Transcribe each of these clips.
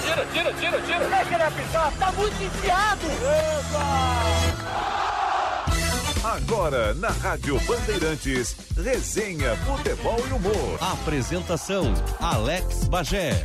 Tira, tira, tira, tira. Deixa ele apitar, tá muito enfiado. Agora, na Rádio Bandeirantes, resenha, futebol e humor. Apresentação: Alex Bagé.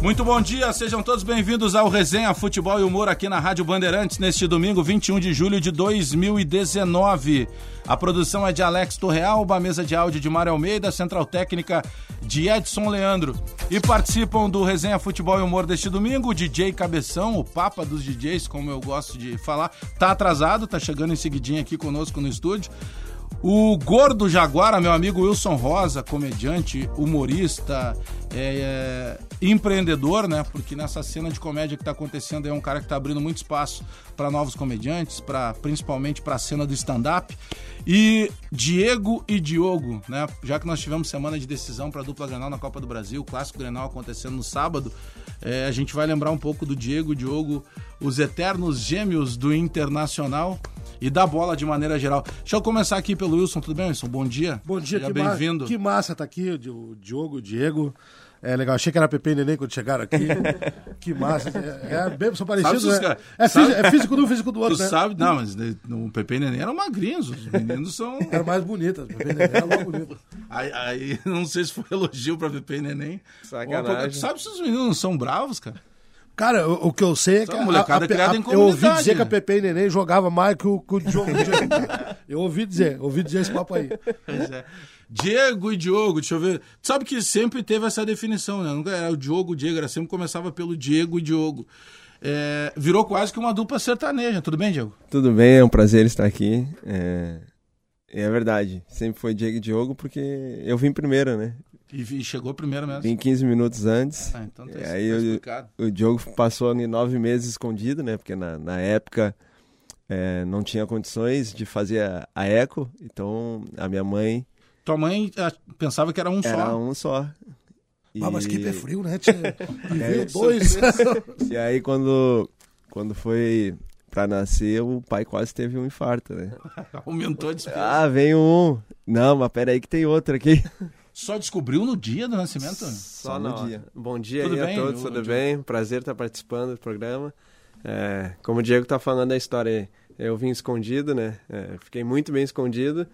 Muito bom dia, sejam todos bem-vindos ao Resenha Futebol e Humor aqui na Rádio Bandeirantes neste domingo 21 de julho de 2019. A produção é de Alex Torrealba, mesa de áudio de Mário Almeida, central técnica de Edson Leandro. E participam do Resenha Futebol e Humor deste domingo o DJ Cabeção, o papa dos DJs, como eu gosto de falar. Tá atrasado, tá chegando em seguidinho aqui conosco no estúdio. O Gordo Jaguara, meu amigo Wilson Rosa, comediante, humorista, é, é, empreendedor, né? Porque nessa cena de comédia que está acontecendo é um cara que está abrindo muito espaço para novos comediantes, para principalmente para a cena do stand-up. E Diego e Diogo, né? Já que nós tivemos semana de decisão para dupla Grenal na Copa do Brasil, clássico Grenal acontecendo no sábado, é, a gente vai lembrar um pouco do Diego e Diogo, os eternos gêmeos do Internacional e da bola de maneira geral. Deixa eu começar aqui pelo Wilson, tudo bem, Wilson? Bom dia. Bom dia, Seja bem-vindo. que massa tá aqui, o Diogo, o Diego. É legal, achei que era Pepe e Neném quando chegaram aqui. que massa. É, é bem, são parecidos, né? cara- É, físico, é físico de um, físico do Tu outro, né? sabe, não, mas né, o Pepe e Neném eram magrinhos, os meninos são... Era mais bonita, Pepe e Neném era mais bonita. Aí, aí, não sei se foi elogio pra Pepe e Neném. Sacanagem. Tu sabe se os meninos não são bravos, cara? Cara, o, o que eu sei é que. Essa molecada é criada em eu ouvi dizer que a? Pepe e Neném jogava mais que o, que o Diogo. eu ouvi dizer, ouvi dizer esse papo aí. Pois é. Diego e Diogo, deixa eu ver. Tu sabe que sempre teve essa definição, né? Nunca era o Diogo, o Diego, era sempre começava pelo Diego e Diogo. É, virou quase que uma dupla sertaneja. Tudo bem, Diego? Tudo bem, é um prazer estar aqui. É, é verdade, sempre foi Diego e Diogo porque eu vim primeiro, né? E, e chegou primeiro mesmo. Vim 15 minutos antes. Ah, então tá, E tá aí eu- explicado. O Diogo passou ali nove meses escondido, né? Porque na, na época é, não tinha condições de fazer a, a eco, então a minha mãe Tua mãe ah, pensava que era um era só. um só. E, Ah, mas que pé frio, né? E É, dois. e aí quando, quando foi pra nascer, o pai quase teve um infarto, né? Aumentou a despesa. Ah, vem um. Não, mas peraí que tem outro aqui. Só descobriu no dia do nascimento? Só no dia. Bom dia Tudo aí bem, a todos, tudo bem? Prazer estar participando do programa. É, como o Diego tá falando da história aí, eu vim escondido, né? É, fiquei muito bem escondido.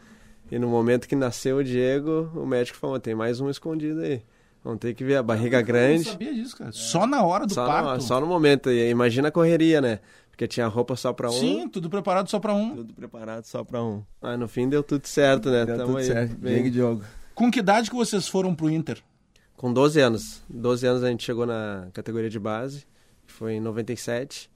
E no momento que nasceu o Diego, o médico falou: tem mais um escondido aí. Vamos ter que ver a barriga Eu não grande. sabia disso, cara. Só na hora do Só parto. no, só no momento. E imagina a correria, né? Porque tinha roupa só pra um. Sim, tudo preparado só pra um. Tudo preparado só pra um. Mas no fim deu tudo certo, né? Deu Tamo tudo aí, certo. bem- Diego e Diogo. Com que idade que vocês foram pro Inter? Com 12 anos. 12 anos a gente chegou na categoria de base, que foi em 97.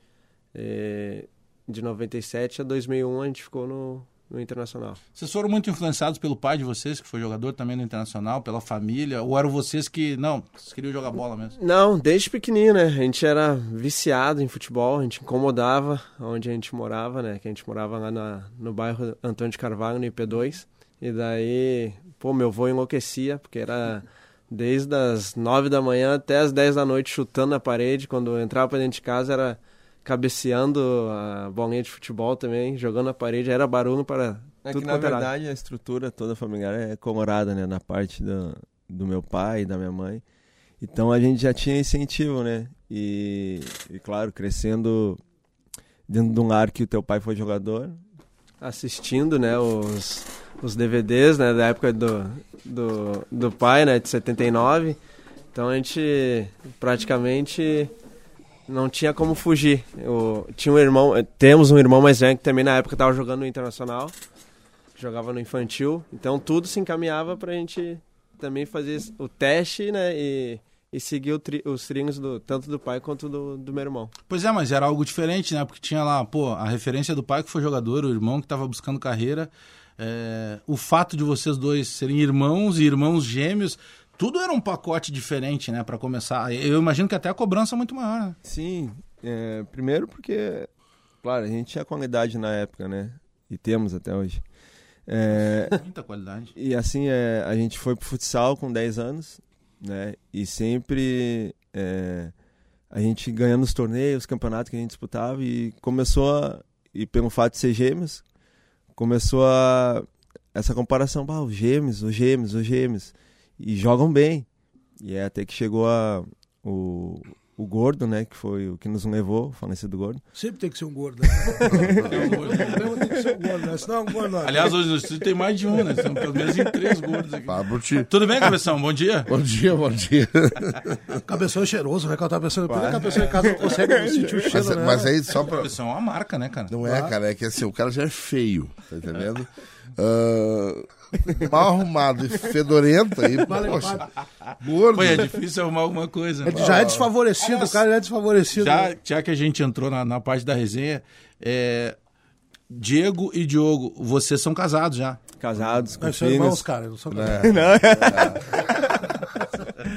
E de 97 a 2001 a gente ficou no, no Internacional. Vocês foram muito influenciados pelo pai de vocês, que foi jogador também no Internacional, pela família? Ou eram vocês que, não, vocês queriam jogar bola mesmo? Não, desde pequenininho, né? A gente era viciado em futebol, a gente incomodava onde a gente morava, né? Que a gente morava lá na, no bairro Antônio de Carvalho, no IP2. E daí, pô, meu avô enlouquecia, porque era desde as 9 da manhã até as 10 da noite chutando na parede. Quando eu entrava pra dentro de casa era cabeceando a bolinha de futebol também, jogando na parede, era barulho para É tudo que, na era verdade, a estrutura toda familiar é colorada, né? Na parte do, do meu pai e da minha mãe. Então a gente já tinha incentivo, né? E, e claro, crescendo dentro de um lar que o teu pai foi jogador. assistindo, né, os, os DVDs, né, da época do, do, do pai, né, de 79. Então a gente praticamente não tinha como fugir. Eu, tinha um irmão, temos um irmão mais velho que também na época estava jogando no Internacional, jogava no infantil. Então tudo se encaminhava pra gente também fazer o teste, né, e, e seguir tri- os trilhos do, tanto do pai quanto do, do meu irmão. Pois é, mas era algo diferente, né? Porque tinha lá, pô, a referência do pai que foi jogador, o irmão que estava buscando carreira. É, o fato de vocês dois serem irmãos e irmãos gêmeos, tudo era um pacote diferente, né? Pra começar. Eu imagino que até a cobrança é muito maior, né? Sim, é, primeiro porque, claro, a gente tinha qualidade na época, né? E temos até hoje. É, Muita qualidade. E assim, é, a gente foi pro futsal com 10 anos, né? E sempre é, a gente ganhando os torneios, os campeonatos que a gente disputava e começou a, e pelo fato de ser gêmeos, começou a essa comparação, bah, os gêmeos, os gêmeos, os gêmeos, e jogam bem. E é até que chegou a, o, o Gordo, né? Que foi o que nos levou, o falecido Gordo. Sempre tem que ser um gordo. Né? Tem que ser um gordo, né? Senão é um gordo. não. Aliás, hoje no estúdio tem mais de um, né? São pelo menos em três gordos aqui. Fala ti. Tudo bem, cabeção? Bom dia. Bom dia, bom dia. Cabeção é cheiroso, né? Que eu tava pensando, por que a cabeção em casa não consegue sentir o cheiro, Mas, né? mas aí só pra. Cabeção é uma marca, né, cara? Não é, cara, é que assim, o cara já é feio, tá entendendo? Ah, mal arrumado e fedorento aí, poxa, gordo. Pô, é difícil arrumar alguma coisa. né? Ele já é desfavorecido, o cara já é desfavorecido. Já, já que a gente entrou na, na parte da resenha, é, Diego e Diogo, vocês são casados já. Casados, com Nós somos irmãos, filhos. cara. Não sou É.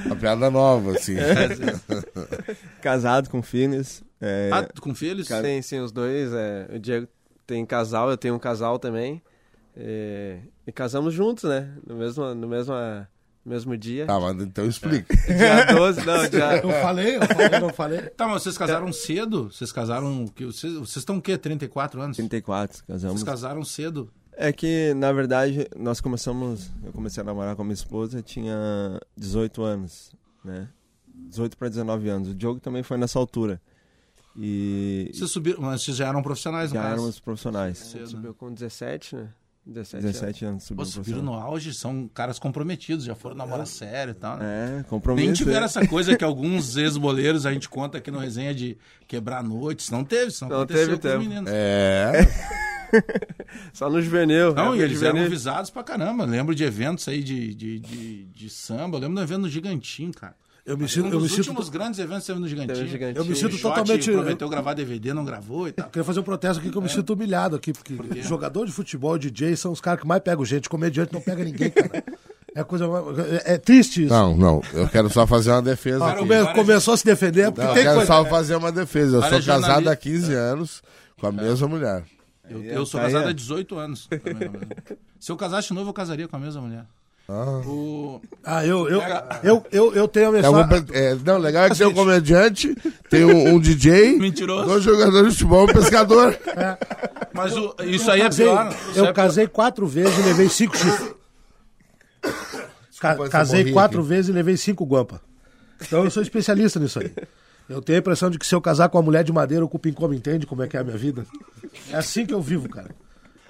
Uma piada nova, assim. Casado com filhos. É, Ah, com filhos? Sim, sim, os dois. É, o Diego tem casal, eu tenho um casal também. É, e casamos juntos, né? No mesmo, no mesmo, no mesmo dia. Tá, mas então explica. Dia 12, não, dia... Eu falei, eu falei, não falei. Tá, mas vocês casaram cedo? Vocês casaram. que- Vocês, vocês estão o quê? 34 anos? 34, casamos. Vocês casaram cedo? É que, na verdade, nós começamos. Eu comecei a namorar com a minha esposa, tinha 18 anos, né? 18 para 19 anos. O Diogo também foi nessa altura. E Vocês subiram, mas vocês já eram profissionais, já caso? éramos profissionais. Cedo, né? Subiu com 17, né? 17, 17 anos Pô, subiu subiram no auge, são caras comprometidos, já foram namorar sério e tal, né? É, compromisso. Nem tiveram né? essa coisa que alguns ex-boleiros a gente conta aqui no resenha de quebrar noites. Não teve, isso não, teve com os tempo. meninos. É. Só no juvenil. Não, época e de eles eram juvenil. visados pra caramba. Lembro de eventos aí de, de, de, de samba. Eu lembro do evento no Gigantinho, cara. Eu me Um sinto, eu me dos sinto, últimos grandes eventos teve no Gigantinho. Teve Gigantinho. eu me sinto Shot totalmente. prometeu gravar DVD, não gravou e tal. Queria fazer um protesto aqui que eu me sinto humilhado aqui, porque jogador de futebol, DJ, são os caras que mais pegam gente. Comediante não pega ninguém, cara. É coisa é, é triste isso. Não, não. Eu quero só fazer uma defesa Ah, aqui. come- começou a se defender, porque Não, eu tem quero coisa. só fazer uma defesa. Eu Várias sou casado há 15 anos com a mesma mulher. Eu, eu sou casado é. há 18 anos. Se eu casasse de novo, eu casaria com a mesma mulher. O... Ah, eu, eu, eu, eu, eu tenho a É mensagem. é, não, legal é que tem um comediante, tem um, um DJ, Mentiroso. dois jogadores de futebol, um pescador. Mas o- isso aí é pior. Eu é casei quatro vezes e levei cinco chifres. Ca- casei quatro aqui. vezes e levei cinco guampa. Então eu sou especialista nisso aí. Eu tenho a impressão de que se eu casar com uma mulher de madeira, o cupim como entende como é que é a minha vida. É assim que eu vivo, cara.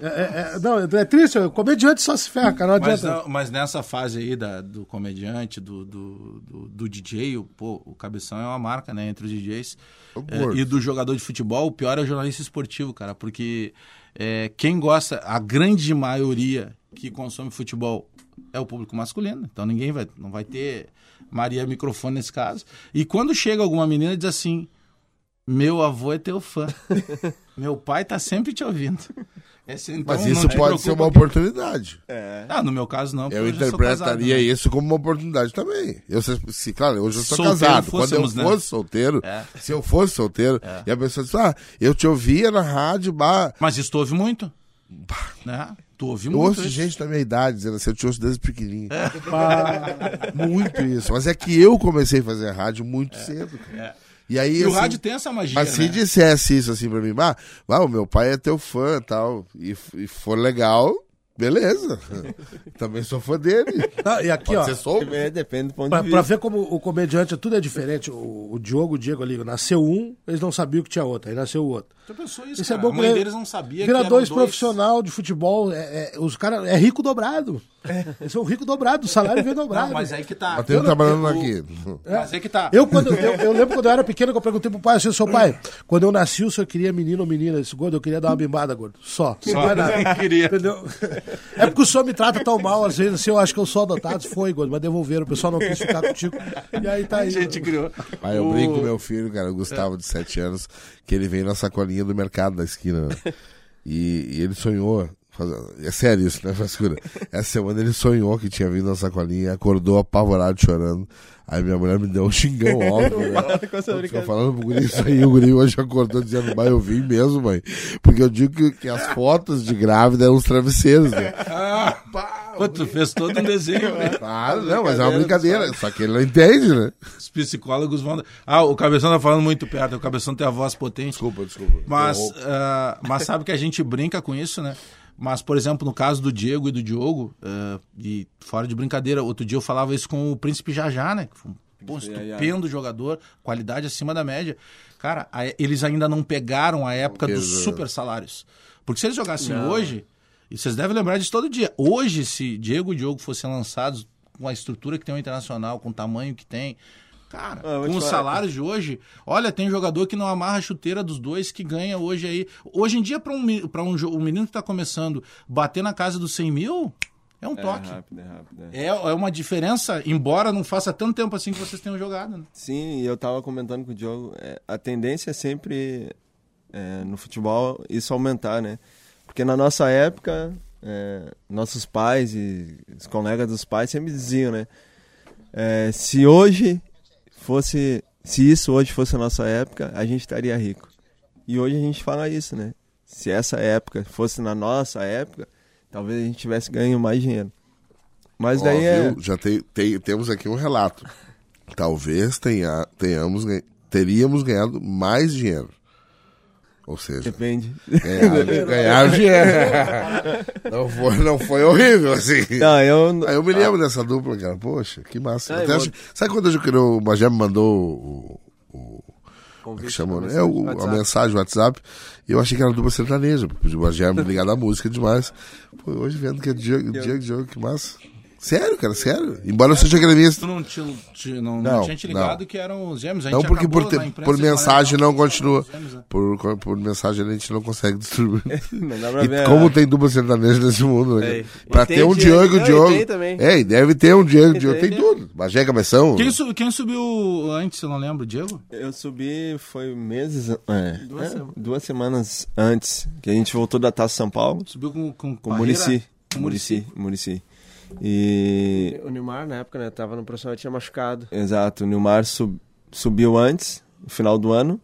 É, é- é- não, é triste, o comediante só se ferra, cara. Não Mas, adianta. não- mas nessa fase aí da- do comediante, do, do, do, do DJ, o, pô, o Cabeção é uma marca, né, entre os DJs. É, e do jogador de futebol, o pior é o jornalista esportivo, cara, porque é, quem gosta, a grande maioria que consome futebol é o público masculino, então ninguém vai, não vai ter Maria microfone nesse caso. E quando chega alguma menina diz assim, meu avô é teu fã, meu pai tá sempre te ouvindo. Esse, então, Mas isso pode ser uma que- oportunidade. ah, no meu caso não. Eu interpretaria casado, né? isso como uma oportunidade também. Eu, se, se- claro, hoje eu sou Solteiro casado. Quando eu né? fosse solteiro, É. se eu fosse solteiro, e a pessoa diz, ah, eu te ouvia na rádio, bah, Mas isso tu ouve muito. Né? Tu ouve Eu muito. ouço isso. gente da minha idade dizendo assim, eu te ouço desde pequenininho. É. Muito isso. Mas é que eu comecei a fazer rádio muito cedo. Cara. E aí, E o assim, rádio tem essa magia, Mas se né? dissesse isso assim pra mim, ah, ah, o meu pai é teu fã tal, e, e for legal, beleza. Também sou fã dele. Ah, e aqui, Pode ó. É, depende do ponto Pra, de pra vista. ver como o comediante tudo é diferente. O, o Diogo, o Diego ali, nasceu um, eles não sabiam que tinha outro, aí nasceu o outro. Tu pensou isso, Isso é cara? bom a mãe porque deles não sabia Vira que eram dois profissional de futebol, é, é- os caras é rico dobrado. Eles são rico dobrado, o salário vem dobrado. Não, mas aí que tá. Um trabalhando aqui. Mas aí que tá. Eu, quando, eu, eu lembro quando eu era pequeno que eu perguntei pro pai assim, seu pai, quando eu nasci, o senhor queria menino ou menina? Esse gordo, eu queria dar uma bimbada, gordo. Só. Não é nada. Queria. Entendeu? É porque o senhor me trata tão mal, às vezes, assim, eu acho que eu sou adotado. Foi, gordo, mas devolveram. O pessoal não quis ficar contigo. E aí tá A aí. gente criou. Aí eu O- brinco com meu filho, cara, o Gustavo, de 7 anos, que ele veio na sacolinha do mercado da esquina. né? E, e ele sonhou. É sério isso, né, frescura? Essa semana ele sonhou que tinha vindo na sacolinha, acordou apavorado, chorando. Aí minha mulher me deu um xingão óbvio. Né? Eu Ficou falando pro guri isso aí, o guri hoje acordou dizendo, mãe, eu vim mesmo, mãe. Porque eu digo que, que as fotos de grávida eram os travesseiros, né? Ah, pô, tu fez todo um desenho, né? Claro, não, mas é uma brincadeira. Só que ele não entende, né? Os psicólogos vão. Ah, o Cabeção tá falando muito perto. O Cabeção tem a voz potente. Desculpa, desculpa. Mas, ah, mas sabe que a gente brinca com isso, né? Mas, por exemplo, no caso do Diego e do Diogo, ah, e fora de brincadeira, outro dia eu falava isso com o Príncipe Jajá, né? Que foi um ai. estupendo jogador, qualidade acima da média. Cara, a- eles ainda não pegaram a época dos super salários. Porque se eles jogassem hoje, e vocês devem lembrar disso todo dia. Hoje, se Diego e Diogo fossem lançados com a estrutura que tem o Internacional, com o tamanho que tem, cara, Ah, com os salários de hoje, olha, tem jogador que não amarra a chuteira dos dois que ganha hoje aí. Hoje em dia, para um, pra um, um menino que tá começando bater na casa dos 100 mil, é um É toque. rápido, é rápido. é. É, é uma diferença, embora não faça tanto tempo assim que vocês tenham jogado. Né? Sim, e eu tava comentando com o Diogo, é, a tendência é sempre é, no futebol isso aumentar, né? Porque na nossa época, é, nossos pais e os colegas dos pais sempre diziam, né? Se hoje fosse, se isso hoje fosse a nossa época, a gente estaria rico. E hoje a gente fala isso, né? Se essa época fosse na nossa época, talvez a gente tivesse ganho mais dinheiro. Mas Ó, daí é. Já tem, tem- temos aqui um relato. Talvez tenha, tenhamos, teríamos ganhado mais dinheiro. Ou seja, Depende. ganhar, ganhar dinheiro. Não foi, não foi horrível, assim. Não, eu, Aí eu me lembro dessa dupla, cara. Poxa, que massa. Ah, Até eu acho- Sabe quando eu, o Magé me mandou o. o como é que chamou, né? É, o- a mensagem, o WhatsApp. E eu achei que era dupla sertaneja, porque o Magé me ligado à música demais. Pô, hoje vendo que é Diego, Diego, Diego, que massa. Sério, cara, sério. Embora eu seja gremista. Tu não, te, te- não, não Não, tinha te ligado não. que eram os gêmeos. A gente Não, porque por, te- por mensagem não eram continua. os gêmeos? Por, por mensagem a gente não consegue distribuir. Não dá pra E ver. como a- tem dupla sertaneja nesse mundo, né? É. Pra ter um Diego- Diogo, não, e Diogo. É, e deve ter um Diego, E Diogo. Tem tem, tudo. Magé, cabeção. Quem, su- quem subiu antes, eu não lembro, Diego? Eu subi foi meses. É, duas, duas semanas antes, que a gente voltou da Taça São Paulo Subiu com, com, com? Murici. Murici. Murici. E. O Neymar, na época, né? Tava no profissional, tinha machucado. Exato, o Nilmar sub- subiu antes, no final do ano.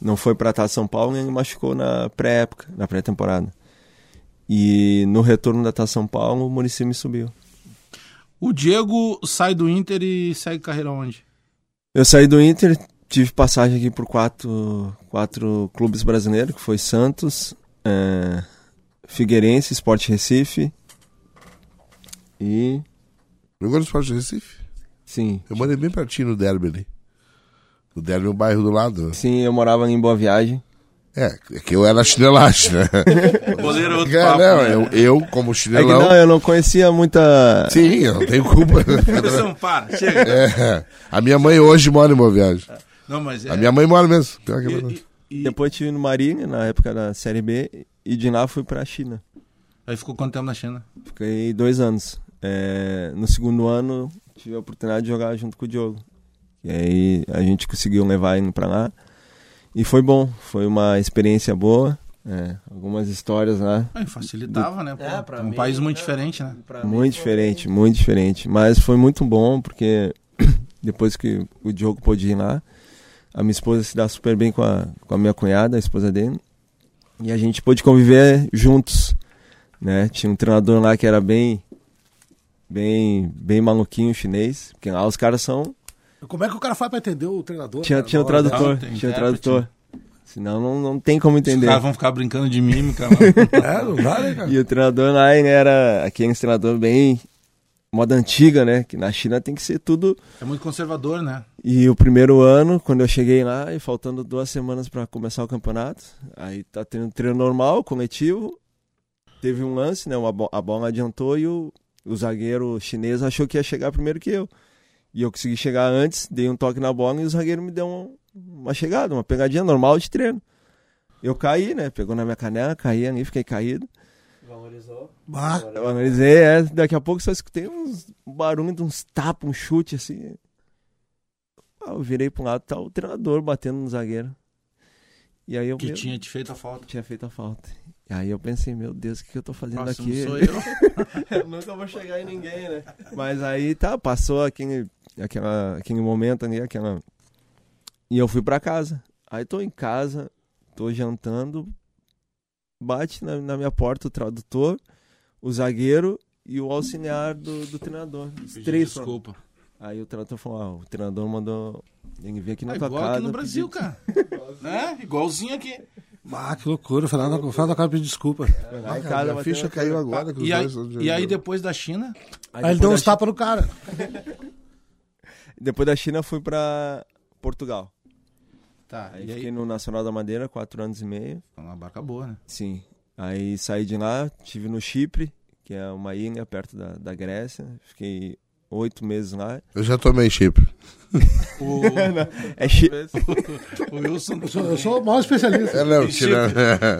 Não foi pra Taça São Paulo ele machucou na pré-época, na pré-temporada. E no retorno da Taça São Paulo, o Murici me subiu. O Diego sai do Inter e segue carreira onde? Eu saí do Inter, tive passagem aqui por quatro, quatro clubes brasileiros, que foi Santos, é, Figueirense, Sport Recife e... Jogou no Esporte de Recife? Sim, Eu morei bem pertinho no Derby ali. O Derby é um bairro do lado. sim, eu morava ali em Boa Viagem. É, é que eu era chinelagem, né? Goleiro outro É, papo, não, né? eu, eu, como É que chinelão. não, eu não conhecia muita... Sim, eu não tenho culpa. Anderson, para, chega. É, a minha mãe hoje mora em Boa Viagem. Não, mas é... A minha mãe mora mesmo. Pior que é verdade. E- e- e- Depois tive no Marinho, na época da Série B, e de lá fui pra China. Aí ficou quanto tempo na China? Fiquei dois anos. É, no segundo ano, tive a oportunidade de jogar junto com o Diogo. E aí a gente conseguiu levar ele pra lá. E foi bom, foi uma experiência boa. é, algumas histórias lá. Aí facilitava, né? Pô, É, pra um mim, país muito é. diferente, né? Muito foi- diferente, muito diferente. Mas foi muito bom, porque depois que o Diogo pôde ir lá, a minha esposa se dá super bem com a, com a minha cunhada, a esposa dele. E a gente pôde conviver juntos. Né? Tinha um treinador lá que era bem. Bem, bem maluquinho chinês, porque lá os caras são Como é que o cara faz pra entender o treinador? Tinha, cara? tinha tradutor, Não, tem tinha o tradutor. Senão não, não tem como Os entender. caras vão ficar brincando de mímica lá. É, não dá, né, cara? E o treinador lá ele era aquele treinador bem moda antiga, né? Que na China tem que ser tudo. É muito conservador, né? E o primeiro ano, quando eu cheguei lá, e faltando duas semanas para começar o campeonato, aí tá tendo treino normal, coletivo. Teve um lance, né? Uma bo- a bola adiantou e o, o zagueiro chinês achou que ia chegar primeiro que eu. E eu consegui chegar antes, dei um toque na bola e o zagueiro me deu um- uma chegada, uma pegadinha normal de treino. Eu caí, né? Pegou na minha canela, caí ali, fiquei caído. Valorizou. Bah, Eu analisei, é, daqui a pouco só escutei uns um barulho de uns tapas, um chute assim. Ah, eu virei pra um lado, tá o treinador batendo no zagueiro. E aí eu Que meu, tinha te feito a falta. tinha feito a falta. E aí eu pensei, meu Deus, o que, que eu tô fazendo Próximo aqui? sou eu. Eu nunca vou chegar em ninguém, né? Mas aí tá, passou aquele, aquela, aquele momento ali, aquela. E eu fui pra casa. Aí tô em casa, tô jantando, bate na, na minha porta o tradutor, o zagueiro e o auxiliar do, do treinador. Os três. foram. Desculpa. Aí o tradutor falou: ah, o treinador mandou ele vir aqui na É tua igual casa. aqui no Brasil, pedir- cara. né? Igualzinho aqui. bah, que loucura. O Fernando, acaba de pedir desculpa. Lá em Ah, minha bateu ficha caiu agora. que os E aí, e aí depois da China, Aí Aí ele deu uns tapas no cara. Depois da China fui pra Portugal. Tá, Aí e aí? fiquei no Nacional da Madeira, quatro anos e meio. É Uma barca boa, né? Sim. Aí saí de lá, tive no Chipre, que é uma ilha perto da, da Grécia. Fiquei oito meses lá. Eu já tomei chip. O, É chi... o Wilson Eu sou, eu sou o maior especialista. É, não, tirando.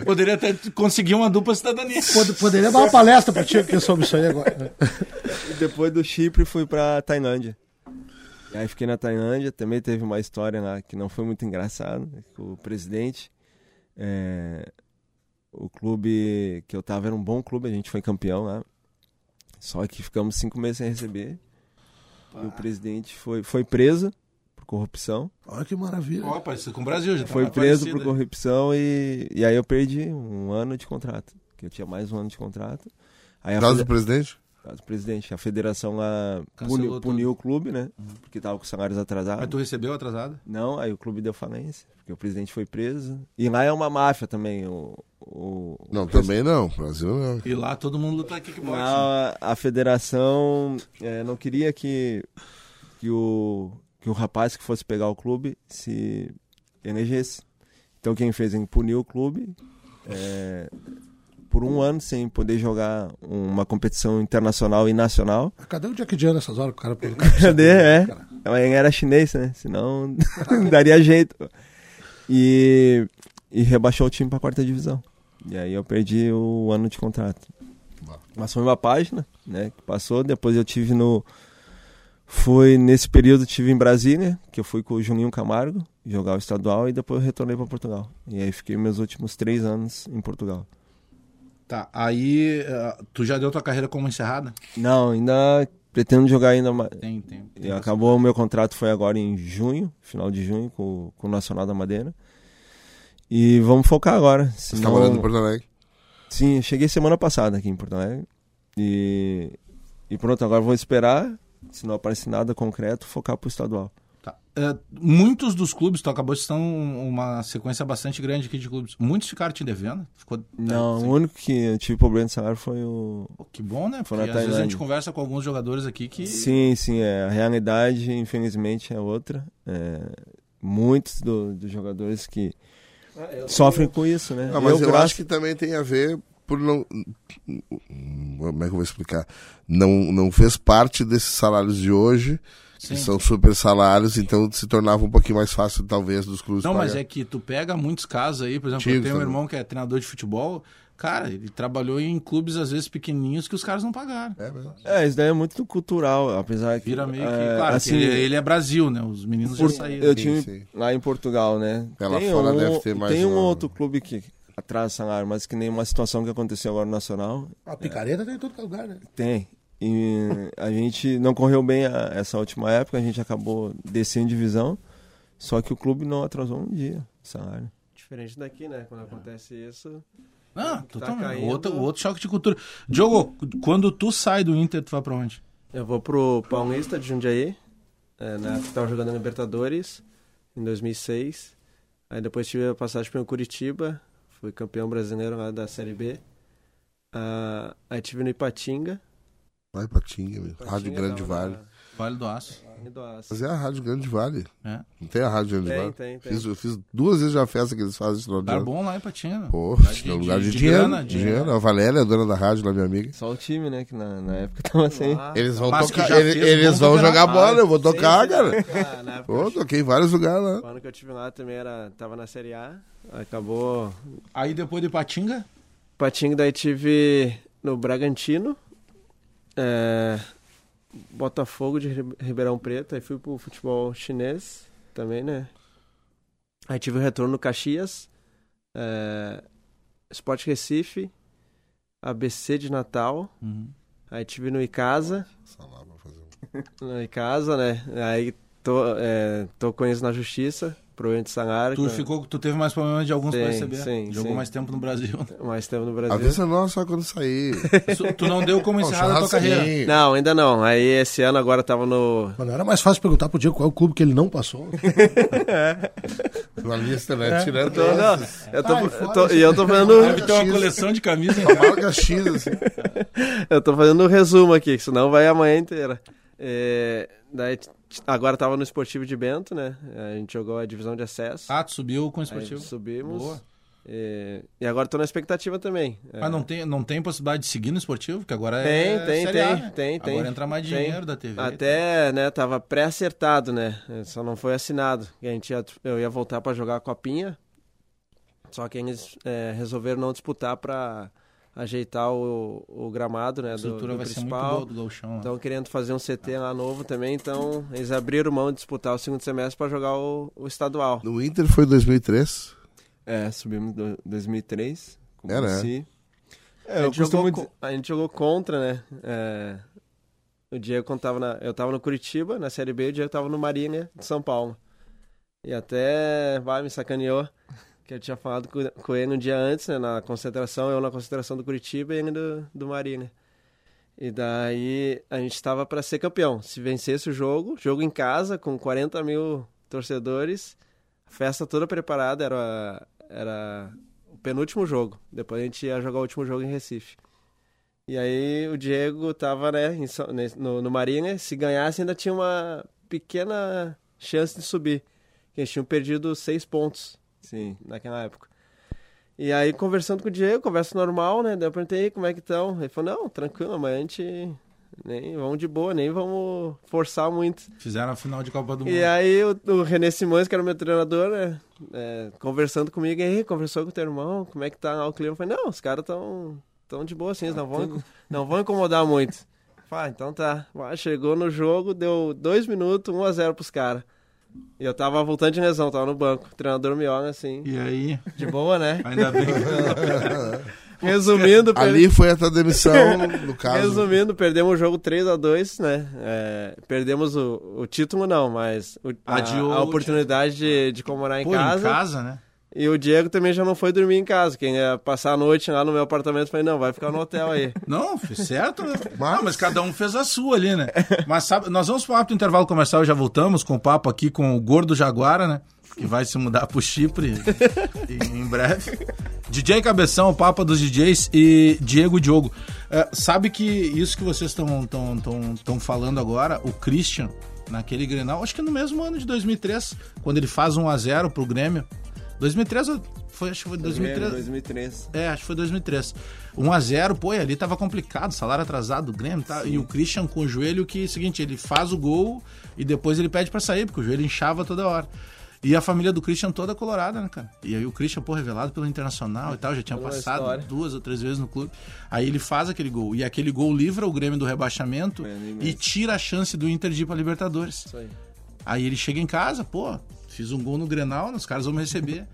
poderia até conseguir uma dupla cidadania. Pod- Poderia dar uma palestra pra ti aqui sobre isso aí agora. né? E depois do Chipre fui pra Tailândia. E aí fiquei na Tailândia, também teve uma história lá que não foi muito engraçada. O presidente, é, o clube que eu tava era um bom clube, a gente foi campeão lá. Só que ficamos cinco meses sem receber. E o presidente foi, foi preso por corrupção. Olha que maravilha. Ó, parecido com o Brasil, já tá Foi preso por corrupção e, e aí eu perdi um ano de contrato. Que eu tinha mais um ano de contrato. Aí a Por causa fede- do presidente? Causa do presidente. A federação lá puniu, o clube, né? Porque tava com salários atrasados. Mas tu recebeu atrasado? Não, aí o clube deu falência, porque o presidente foi preso. E lá é uma máfia também. O, o, Não, o também não. Brasil não. E lá todo mundo luta kickboxing. Lá, a federação é, não queria que, que, o, que o rapaz que fosse pegar o clube se elegesse. Então quem fez? Ele puniu o clube é, por um ano sem poder jogar uma competição internacional e nacional. Cadê o Jack Chan nessas horas? O cara, pô, Cadê? É. Mas era chinês, né? Senão daria jeito. E, e rebaixou o time pra quarta divisão. E aí eu perdi o ano de contrato. Mas foi uma página, né? Que passou. Depois eu tive no. Fui nesse período tive em Brasília, que eu fui com o Juninho Camargo jogar o estadual e depois eu retornei para Portugal. E aí fiquei meus últimos três anos em Portugal. Tá, aí eh, tu já deu tua carreira como encerrada? Não, ainda pretendo jogar ainda mais. Tem, tem. tem acabou o meu contrato foi agora em junho, final de junho, com, com o Nacional da Madeira. E vamos focar agora. Você senão- tá morando em Porto Alegre? Sim, cheguei semana passada aqui em Porto Alegre. E, e pronto, agora vou esperar, se não aparecer nada concreto, focar pro estadual. Eh, muitos dos clubes, tu acabou de citar um- uma sequência bastante grande aqui de clubes. Muitos ficaram te devendo? Ficou, Não, Sim. o único que eu tive problema de salário foi o. Pô, que bom, né? Foi Porque às vezes a gente conversa com alguns jogadores aqui que. Sim, sim, é. A realidade, infelizmente, é outra. É, muitos do- dos jogadores que sofrem com isso, né? Ah, mas eu, graças- acho que também tem a ver por não. Como é que eu vou explicar? Não, não fez parte desses salários de hoje, Sim. são super salários, então se tornava um pouquinho mais fácil, talvez, dos clubes. Não, mas pagar. é que tu pega muitos casos aí, por exemplo, eu Antigos tenho um irmão que é treinador de futebol, cara, ele trabalhou em clubes às vezes pequenininhos que os caras não pagaram. É mesmo. É, isso daí é muito cultural, apesar que. Vira meio que. é, claro, assim, que ele, ele é Brasil, né? Os meninos por- já saíram. eu tive sim. lá em Portugal, né? É, lá tem fora um, deve ter mais Tem um uma- outro clube que atrasa salário, mas que nem uma situação que aconteceu agora no Nacional. A picareta tem em todo lugar, né? Tem. E a gente não correu bem a- essa última época, a gente acabou descendo divisão, só que o clube não atrasou um dia o salário. Diferente daqui, né? Quando acontece isso. Ah, Tá totalmente. caindo. outro, outro choque de cultura. Diogo, quando tu sai do Inter, tu vai pra onde? Eu vou pro Paulista de Jundiaí, é, na época que tava jogando na Libertadores, em 2006. Aí depois tive a passagem pelo Curitiba, fui campeão brasileiro lá da Série B. Ah, aí tive no Ipatinga. Vai Patinga, meu. Rádio Grande tava Vale. Vale do Aço. Vale do Aço. Mas é a Rádio Grande Vale. É. Não tem a Rádio Grande Tem, Vale? tem, tem. Fiz, eu fiz duas vezes a festa que eles fazem de ano. bom lá em Patinga. Pô, Lugar de- é um lugar de, de- de dinheiro. grana, de- dinheiro. A Valéria, a dona da rádio lá, minha amiga. Só o time, né? Que na, na época tava sem. Ah, Eles vão tocar, eles, eles vão jogar bola, eu vou tocar, sim. cara. Ah, na época Pô, eu- toquei em vários lugares lá. o ano que eu tive lá também era, tava na Série A. Acabou. Aí depois de Patinga, Patinga daí tive no Bragantino. É, Botafogo de Ri- Ribeirão Preto. Aí fui pro futebol chinês também, né? Aí tive o retorno no Caxias. É, Sport Recife. ABC de Natal. Uhum. Aí tive no Icasa. No Icasa, né? Aí tô, é, tô com eles na justiça. Problema de tu, que- ficou, tu teve mais problemas de alguns pra Sim, receber. sim, Jogou sim. mais tempo no Brasil. Mais tempo no Brasil. Avisa nós só quando sair. Tu não deu como Ó, encerrada a tua carreira. Não, ainda não. Aí esse ano agora tava no. Mano, era mais fácil perguntar pro Diego qual é o clube que ele não passou. Uma lista, né? Tirando Tô, não, esses. eu tô, Ai, eu tô- e eu tô fazendo, Deve ter uma coleção de camisas. Uma marca X, assim. eu tô fazendo um resumo aqui, que senão vai amanhã inteira. É, daí agora tava no Esportivo de Bento, né? A gente jogou a divisão de acesso. Ah, tu subiu com o esportivo. subimos. Boa. E, e agora tô na expectativa também. É. Mas não tem, não tem possibilidade de seguir no esportivo? Que agora Tem, é. tem, Série A, tem, né? tem, tem. Agora entra mais Tem. dinheiro da TV. Até, né, tava pré-acertado, né? Só não foi assinado. A gente ia, eu ia voltar pra jogar a copinha. Só que eles é, resolveram não disputar pra ajeitar o, o gramado, né, A do, estrutura do vai ser muito principal. boa do lá. Estão querendo fazer um CT lá novo também, então eles abriram mão de disputar o segundo semestre pra jogar o, o estadual. No Inter foi 2003. É, subimos em 2003. Com É, né? A, gente jogou, a gente jogou contra, né? É, o Diego quando tava na, eu tava no Curitiba, na Série B, o Diego tava no Marinha de São Paulo. E até, vai, me sacaneou, que eu tinha falado com, ele um dia antes, né? Na concentração, eu na concentração do Curitiba e ele do, do Marinha. E daí a gente tava pra ser campeão. Se vencesse o jogo, jogo em casa, com 40 mil torcedores, festa toda preparada, era, era o penúltimo jogo. Depois a gente ia jogar o último jogo em Recife. E aí o Diego tava, né, no, no Marinha, se ganhasse ainda tinha uma pequena chance de subir. Eles tinham perdido seis pontos Sim. naquela época. E aí, conversando com o Diego, conversa normal, né? Daí eu perguntei como é que estão. Ele falou, não, tranquilo, mas a gente nem vamos de boa, nem vamos forçar muito. Fizeram a final de Copa do Mundo. E aí o, o René Simões, que era o meu treinador, né? é, conversando comigo, aí, conversou com o teu irmão, como é que tá o clima? Eu falei, não, os caras tão, tão de boa assim, eles não vão, não vão incomodar muito. Falei, ah, então tá. Ah, Chegou no jogo, deu dois minutos, 1 a 0 pros caras. E eu tava voltando de lesão, tava no banco. O treinador me olha assim, E aí, de boa, né? ainda bem. Resumindo, per- Ali foi a tua demissão, no caso. Resumindo, perdemos o jogo 3 a 2 né? É, perdemos o, o título, não, mas o- a, a oportunidade de, de comemorar em Pô, casa. em casa, né? E o Diego também já não foi dormir em casa. Quem ia passar a noite lá no meu apartamento, falei, não, vai ficar no hotel aí. Não, fez certo, né? Mas- Não, mas cada um fez a sua ali, né? Mas sabe, nós vamos pro rápido intervalo comercial e já voltamos com o papo aqui com o Gordo Jaguara, né? Que vai se mudar pro Chipre em, breve. DJ Cabeção, o Papa dos DJs e Diego Diogo. É, sabe que isso que vocês estão tão, tão, tão falando agora, o Christian, naquele Grenal, acho que no mesmo ano de 2003, quando ele faz 1 a 0 pro Grêmio. 2003 ou- foi, acho que foi 2003. 2003. É, acho que foi 2003. 1x0, pô, e ali tava complicado, salário atrasado do Grêmio, tá? E o Christian com o joelho que, seguinte, ele faz o gol e depois ele pede pra sair, porque o joelho inchava toda hora. E a família do Christian toda colorada, né, cara? E aí o Christian, pô, revelado pelo Internacional e tal, já tinha passado história. duas ou três vezes no clube. Aí ele faz aquele gol. E aquele gol livra o Grêmio do rebaixamento É, e tira a chance do Inter de ir pra Libertadores. Isso aí. Aí ele chega em casa, pô, fiz um gol no Grenal, os caras vão me receber.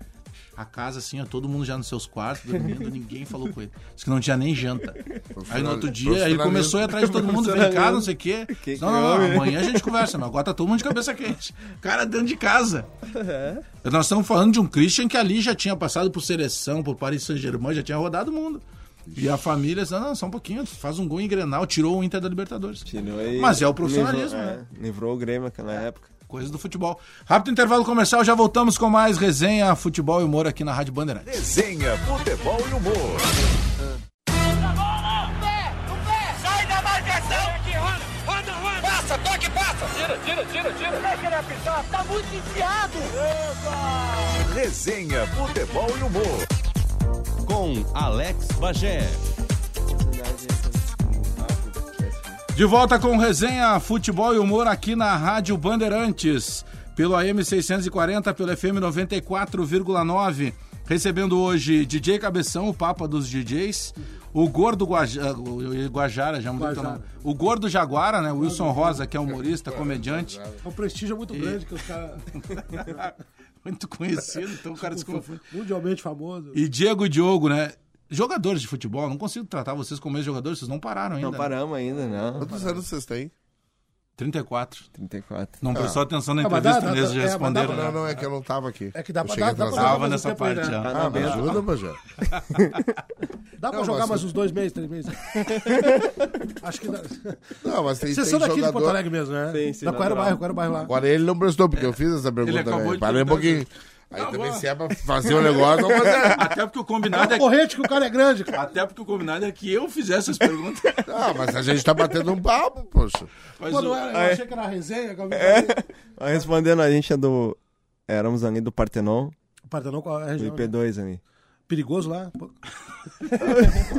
A casa, assim, ó, todo mundo já nos seus quartos, dormindo, ninguém falou com ele. Diz que não tinha nem janta. Aí no outro dia, aí ele começou a ir atrás de todo mundo, vem cá, não sei o quê. Que não, não, não, amanhã a gente conversa, mas agora tá todo mundo de cabeça quente. Cara dentro de casa. Nós estamos falando de um Christian que ali já tinha passado por seleção, por Paris Saint-Germain, já tinha rodado o mundo. E a família, não, não, só um pouquinho, faz um gol em Grenal, tirou o Inter da Libertadores. Tirou e Mas é o profissionalismo, livrou, né? é, livrou o Grêmio naquela época. Coisas do futebol. Rápido intervalo comercial, já voltamos com mais resenha, futebol e humor aqui na Rádio Bandeirantes. Resenha, futebol e humor. Sai da marcação! Aqui, roda, roda, roda! Passa, toque, passa! Tira, tira, tira, tira! Deixa ele apitar, tá muito enfiado! Resenha, futebol e humor. Com Alex Bagé. De volta com resenha, futebol e humor aqui na Rádio Bandeirantes. Pelo AM 640, pelo FM 94,9. Recebendo hoje DJ Cabeção, o Papa dos DJs. O Gordo Guaja- o Guajara, já mudou Guajara. nome. O Gordo Jaguara, né? O Wilson Rosa, que é humorista, comediante. É um prestígio muito grande que os caras. Muito conhecido, então o cara se confunde. mundialmente famoso. E Diego Diogo, né? Jogadores de futebol, não consigo tratar vocês como ex-jogadores, vocês não pararam ainda. Não paramos ainda, não. Quantos anos vocês têm? 34. 34. Não prestou atenção na Ah, mas entrevista dá- mesmo, já é, mas responderam. dá pra- né? Não, não, é que eu não tava aqui. É que dá Eu pra dar, dá pra Tava nessa aí, parte né? já. Ah, me ajuda, Bajé. Dá pra Não, jogar mas- mais uns dois meses, três meses. Acho que dá. Não, mas tem, Vocês tem são daqui de Porto jogador... Alegre mesmo, né? Sim, sim, Não, qual era o bairro? Qual era o bairro lá? Agora ele não prestou, porque eu fiz essa pergunta acabou também. de Parei um pouquinho. Aí Não, também vou. se é pra fazer um negócio, vamos fazer. Até porque o combinado é Corrente que o cara é grande, cara. Até porque o combinado é que eu fizesse as perguntas. Ah, mas a gente tá batendo um papo, poxa. Mas Pô, o- eu é. achei que era resenha. que eu vi- Mas respondendo, a gente é do. Éramos ali do Partenon, O Partenon qual é a do região? IP2 ali. Perigoso lá?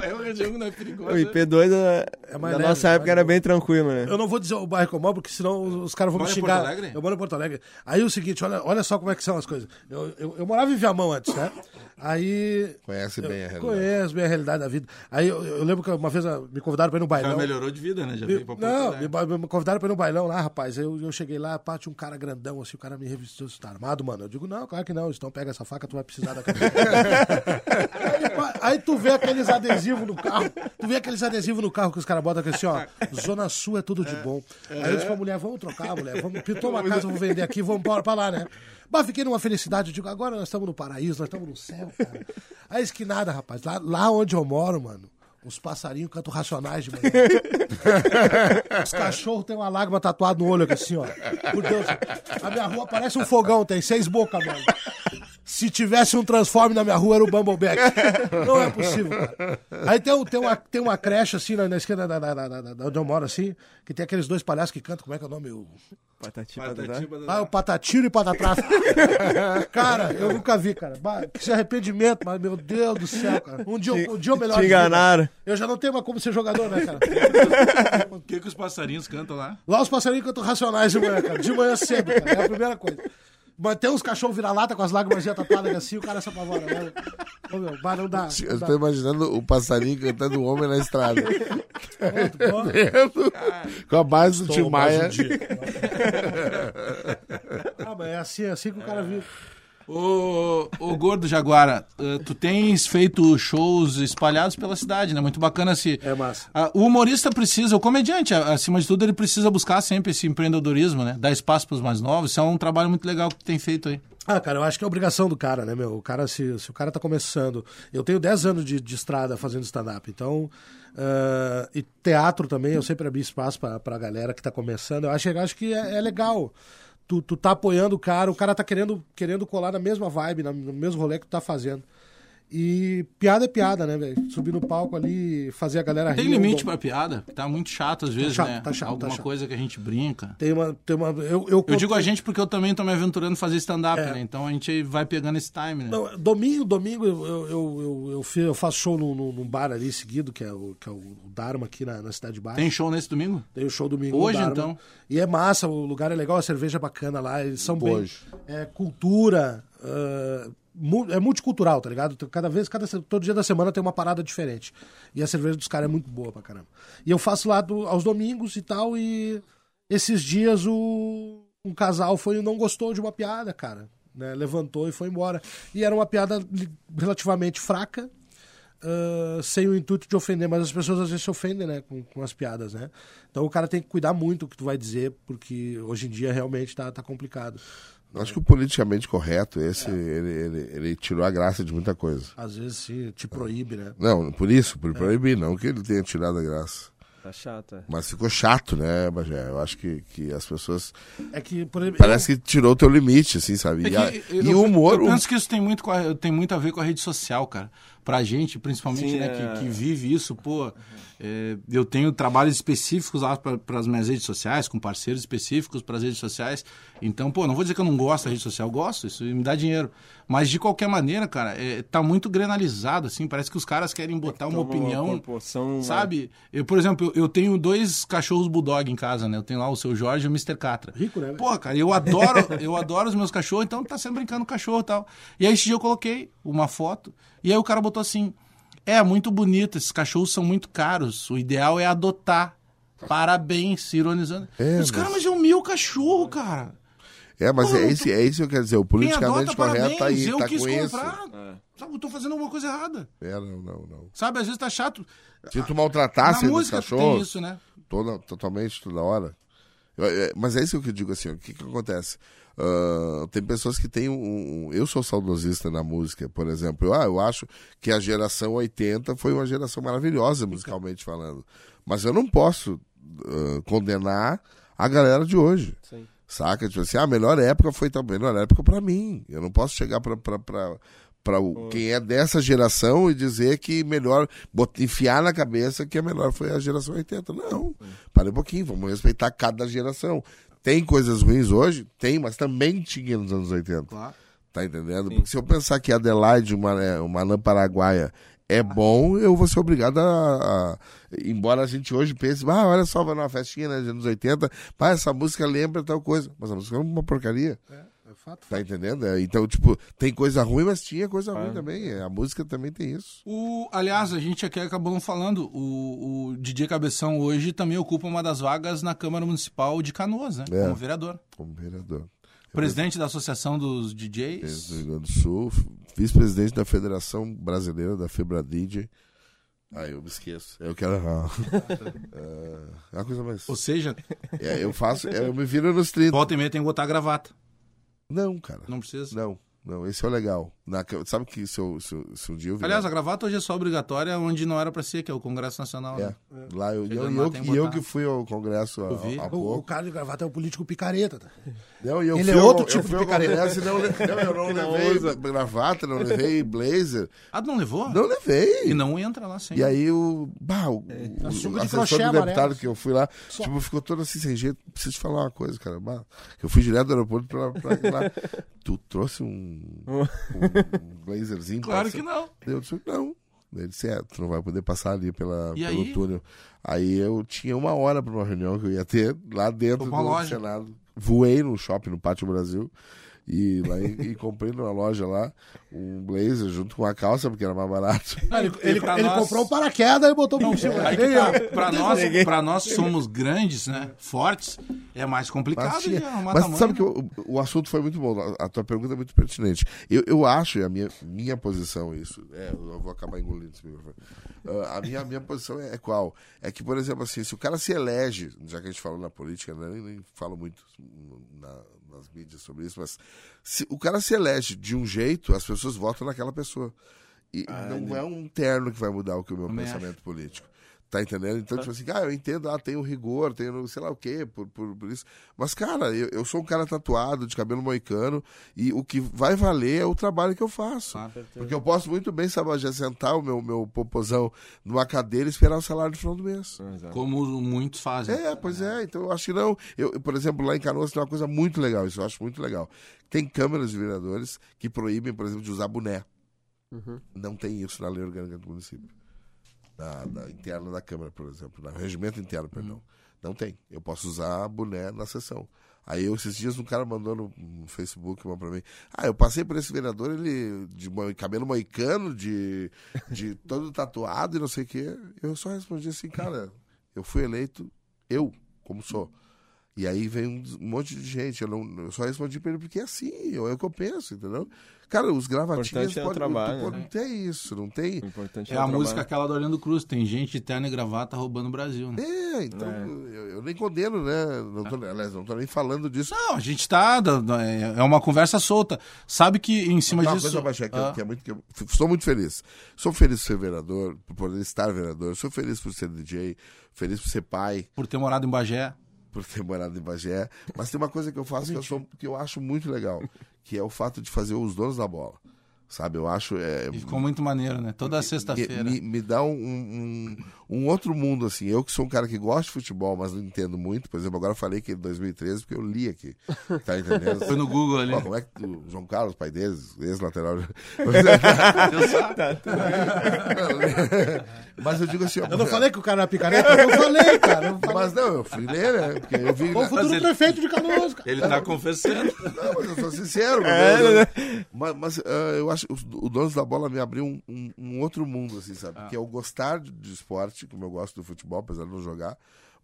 É uma região que não é perigosa. O IP2 é, É mais na leve, nossa época mais era bem tranquilo, né? Eu não vou dizer o bairro que eu moro, porque senão os, os caras vão me Mora em xingar. Porto Alegre? Eu moro em Porto Alegre. Aí o seguinte, olha, olha só como é que são as coisas. Eu, eu, eu morava em Viamão antes, né? Aí. Conhece bem a realidade. Conheço bem a realidade da vida. Aí eu, eu lembro que uma vez ah, me convidaram pra ir no O cara bailão. melhorou de vida, né? Já veio pra Porto não, Alegre. me, convidaram pra ir no bailão lá, rapaz. Aí Eu, eu cheguei lá, pá, tinha um cara grandão, assim, o cara me revistou, você tá armado, mano? Eu digo, não, claro que não, então pega essa faca, tu vai precisar da aí, aí tu vê aqueles adesivos no carro, tu vê aqueles adesivos no carro que os caras botam aqui assim, ó, Zona Sul é tudo de bom. Aí eu disse pra mulher, vamos trocar, mulher, vamos, pintou uma casa, vamos vender aqui, vamos embora pra lá, né? Mas fiquei numa felicidade, eu digo, agora nós estamos no paraíso, nós estamos no céu, cara. Aí esquinada, rapaz, lá, lá onde eu moro, mano, os passarinhos cantam racionais de manhã. Os cachorros têm uma lágrima tatuada no olho aqui assim, ó. Por Deus. A minha rua parece um fogão, tem seis bocas, mano. Se tivesse um transforme na minha rua, era o Bumbleback. Não é possível, cara. Aí tem, um- tem, uma, tem uma creche, assim, na, na esquerda da, da, da, da- da onde eu moro, assim, que tem aqueles dois palhaços que cantam, como é que é o nome? O... Patati, Patati. Ah, o Patatiro e Patatrafa. cara, eu nunca vi, cara. Bah, Que arrependimento, mas meu Deus do céu, cara. Um dia, eu- um dia eu melhor. te enganaram. Eu já não tenho mais como ser jogador, né, cara? O que, que os passarinhos cantam lá? Lá os passarinhos cantam racionais de manhã, cara. De manhã cedo, cara. É a primeira coisa. Mas tem uns cachorros vira-lata com as lágrimas tatuadas assim, o cara se apavora. Né? Ô, meu, bah, não dá. Eu tô imaginando o passarinho cantando o homem na estrada. Vendo? Com a base do Tim Maia. um. Ah, mas é assim, é assim que o cara vive. Ô, ô Gordo Jaguara, eh, tu tens feito shows espalhados pela cidade, né? Muito bacana se. É massa. O humorista precisa, o comediante, acima de tudo, ele precisa buscar sempre esse empreendedorismo, né? Dar espaço para os mais novos. Isso é um trabalho muito legal que tu tem feito aí. Ah, cara, eu acho que é obrigação do cara, né, meu? O cara, se, se o cara tá começando. Eu tenho 10 anos de, de estrada fazendo stand-up, então. ah, e teatro também, eu sempre abri espaço pra, pra galera que tá começando. Eu acho, eu acho que é, é legal. Tu, tu tá apoiando o cara, o cara tá querendo, querendo colar na mesma vibe, no mesmo rolê que tu tá fazendo. E piada é piada, né, velho? Subir no palco ali, fazer a galera Tem rir. limite eu dou- pra piada? Tá muito chato às vezes, chato, né? tá chato, tá Alguma chato. coisa que a gente brinca. Tem uma. Tem uma eu, eu, Eu digo a gente porque eu também tô me aventurando a fazer stand-up, É. né? Então a gente vai pegando esse time, né? Não, domingo, domingo eu, eu, eu, eu, eu faço show num, num- bar ali seguido, que é o, que é o Dharma aqui na, na Cidade Baixa. Tem show nesse domingo? Tem o show domingo. Hoje, então? E é massa, o lugar é legal, a cerveja é bacana lá, eles são Hoje. bem. É, cultura. mu- é multicultural, tá ligado? Cada vez, cada, todo dia da semana tem uma parada diferente. E a cerveja dos caras é muito boa pra caramba. E eu faço lá do- aos domingos e tal, e esses dias o, um casal foi não gostou de uma piada, cara. Né? Levantou e foi embora. E era uma piada relativamente fraca, ah, sem o intuito de ofender, mas as pessoas às vezes se ofendem, né, com, com as piadas, né? Então o cara tem que cuidar muito o que tu vai dizer, porque hoje em dia realmente tá, tá complicado. Eu Acho que o politicamente correto, esse, ele, ele, ele tirou a graça de muita coisa. Às vezes sim, te proíbe, né? Não, por isso, por proibir, não que ele tenha tirado a graça. Tá chato, é. Mas ficou chato, né, Bagé? Eu acho que, que as pessoas. É que, por exemplo, Parece que tirou o teu limite, assim, sabe? É E, a- que e eu, o humor. Eu penso que isso tem muito, com a- tem muito a ver com a rede social, cara. Pra gente, principalmente, Sim, né, é. que, que vive isso, pô. é, eu tenho trabalhos específicos lá para as minhas redes sociais, com parceiros específicos para as redes sociais. Então, pô, não vou dizer que eu não gosto da rede social, eu gosto, isso me dá dinheiro. Mas de qualquer maneira, cara, é, tá muito grenalizado, assim. Parece que os caras querem botar uma Toma uma opinião. proporção, Sabe? Eu, por exemplo, eu, eu tenho dois cachorros bulldog em casa, né? Eu tenho lá o seu Jorge e o Mr. Catra. Rico, né? Pô, cara, eu adoro, eu adoro os meus cachorros, então tá sempre brincando com o cachorro e tal. E aí esse dia eu coloquei uma foto, e aí o cara botou assim: É, muito bonito, esses cachorros são muito caros. O ideal é adotar. Parabéns, ironizando. É, os caras, mas- mas é o meu cachorro, cara. É, mas Pô, é, não esse, tô- é isso que eu quero dizer. O politicamente adota, correto parabéns. tá aí, eu tá quis com isso. comprar. Sabe, eu tô fazendo alguma coisa errada. É, não, não, não. Sabe, às vezes tá chato. Se tu maltratasse os tem cachorros, isso, né? toda, totalmente, toda hora. Eu- é, mas é isso que eu digo assim, o que que acontece? Ah, tem pessoas que têm um, um- Eu sou saudosista na música, por exemplo. Eu, ah, eu acho que a geração 80 foi uma geração maravilhosa, musicalmente falando. Mas eu não posso ah, condenar a galera de hoje. Sim. Saca? Tipo assim, ah, a melhor época foi a melhor época pra mim. Eu não posso chegar pra, pra, pra, pra o, quem é dessa geração e dizer que melhor, bot- enfiar na cabeça que a melhor foi a geração 80. Não. Para um pouquinho, vamos respeitar cada geração. Tem coisas ruins hoje? Tem, mas também tinha nos anos 80. Claro. Tá entendendo? Porque se eu pensar que Adelaide, uma, é, uma lã paraguaia, é bom, eu vou ser obrigado a, a- Embora a gente hoje pense, ah, olha só, vai numa festinha né, dos anos 80, pá, essa música lembra tal coisa. Mas a música é uma porcaria. É fato. Tá entendendo? É, Então, tipo, tem coisa ruim, mas tinha coisa ruim também. É, A música também tem isso. O, aliás, a gente aqui acabou não falando, o, o DJ Cabeção hoje também ocupa uma das vagas na Câmara Municipal de Canoas, né? É. Como vereador. Como vereador. Presidente da Associação dos DJs. do Rio Grande do Sul, vice-presidente da Federação Brasileira da Febra DJ. Ah, eu me esqueço. Eu quero. Ah, é uma coisa mais. Ou seja, É, eu faço. Eu me viro nos 30. volta e meia tem que botar gravata. Não, cara. Não precisa. Não, não, esse é o legal. Na, sabe que se, eu, se, eu- se um dia eu virar- Aliás, a gravata hoje é só obrigatória onde não era pra ser, que é o Congresso Nacional. É, né? lá eu, Chegando e lá eu, que eu que fui ao congresso há, Eu há O, o pouco. cara de gravata é um político picareta. Tá? Não, e eu Ele fui é outro eu tipo fui de picareta. não, não, eu não Não levei usa. gravata, não levei blazer. Ah, não levou? Não levei. E não entra lá sem. E aí o, bah, o, Tá o, suco o de assessor crochê do amarelo. deputado que eu fui lá, Só. tipo, ficou todo assim sem jeito. Preciso te falar uma coisa, cara. Bah, eu fui direto do aeroporto pra, pra ir lá. tu trouxe um, um, um blazerzinho? Claro que não. Eu disse, não. Ele disse, é, tu não vai poder passar ali pela, E pelo aí? túnel. Aí eu tinha uma hora pra uma reunião que eu ia ter lá dentro do loja. Senado. Voei no shopping, no Pátio Brasil. E, lá, e, e comprei numa loja lá um blazer junto com a calça, porque era mais barato. Ah, ele ele, ele nós- comprou um paraquedas e botou por cima. Aí que tá. Pra nós, pra nós que somos grandes, né? Fortes, é mais complicado Mas, tinha- mas tamanho, sabe que né? o, o assunto foi muito bom. A, a tua pergunta é muito pertinente. Eu, eu acho, e a minha, minha posição, isso. É, eu vou acabar engolindo esse microfone. Ah, a minha, minha posição é, é qual? É que, por exemplo, assim, se o cara se elege, já que a gente falou na política, né, nem, nem falo muito na- nas mídias sobre isso, mas se o cara se elege de um jeito, as pessoas votam naquela pessoa. E não é um terno que vai mudar o que o meu Também pensamento político. Tá entendendo? Então, tipo assim, ah, eu entendo, ah, tem o rigor, tem o sei lá o quê, por, por, por isso. Mas, cara, eu, eu sou um cara tatuado, de cabelo moicano, e o que vai valer é o trabalho que eu faço. Claro. Porque eu posso muito bem, sabe, já sentar o meu, meu popozão numa cadeira e esperar o salário no final do mês. Como muitos fazem. É, pois é, então eu acho que não. Eu, por exemplo, lá em Canoas tem uma coisa muito legal, isso eu acho muito legal. Tem câmeras de vereadores que proíbem, por exemplo, de usar boné. Não tem isso na lei orgânica do município. Na, na interna da Câmara, por exemplo. No regimento interno, perdão. Não tem. Eu posso usar boné na sessão. Aí eu, esses dias um cara mandou no, Facebook uma pra mim. Ah, eu passei por esse vereador, ele de cabelo moicano, de, de todo tatuado e não sei o quê. Eu só respondi assim, cara, eu fui eleito, eu, como sou. E aí vem um, monte de gente. Eu, não, eu só respondi pra ele porque é assim, é o que eu penso, entendeu? Cara, os gravatinhos Importante é trabalho, né? Não tem isso, não tem. O importante É o a música aquela do Orlando Cruz. Tem gente de terno e gravata roubando o Brasil, né? É, então Eu, eu nem condeno, né? Não tô, aliás, não tô nem falando disso. Não, a gente tá. da- É uma conversa solta. Sabe que em cima Uma disso. coisa, Bagé, que, eu- Ah, que é muito que eu sou muito feliz. Sou feliz por ser vereador, por poder estar vereador. Sou feliz por ser DJ, feliz por ser pai, por ter morado em Bagé. Por ter morado em Bagé. Mas tem uma coisa que eu faço que eu, sou, que eu acho muito legal, que é o fato de fazer os donos da bola. Sabe, eu acho. É, E ficou muito maneiro, né? Toda sexta-feira. me, me dá um, um, um outro mundo, assim. Eu que sou um cara que gosta de futebol, mas não entendo muito. Por exemplo, agora eu falei que em 2013, porque eu li aqui. Tá entendendo? Foi no Google ali. Pô, como é que o João Carlos, pai deles, ex-lateral. Mas eu digo assim, ó, Eu não falei que o cara era picareta? Eu falei, cara. Eu falei. Mas não, eu fui ler, né? Porque eu vi. O futuro ele- prefeito de Canoas, cara. Ele tá confessando. Não, mas eu sou sincero. mas eu- mas mas, ah, eu acho que o Donos da Bola me abriu um, um- um outro mundo, assim, sabe? Que é o gostar de, de esporte, como eu gosto do futebol, apesar de não jogar.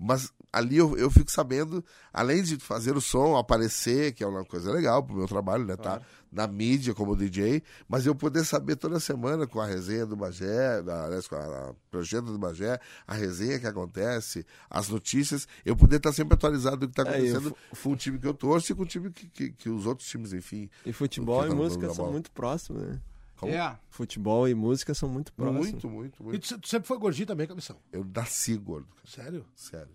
Mas ali eu, eu fico sabendo, além de fazer o som, aparecer, que é uma coisa legal pro meu trabalho, né? Tá na mídia como DJ, mas eu poder saber toda semana com a resenha do Bagé, da, aliás, com a, a projeto do Bagé, a resenha que acontece, as notícias, eu poder estar sempre atualizado do que está É, acontecendo com o time que eu torço e com o time que, que, que os outros times, enfim. E futebol e tá música são muito próximos, né? Como? É. Futebol e música são muito próximos. Muito, muito, E muito. tu, tu sempre foi gordinho também, cabeção. Eu nasci gordo, cara. Sério? Sério.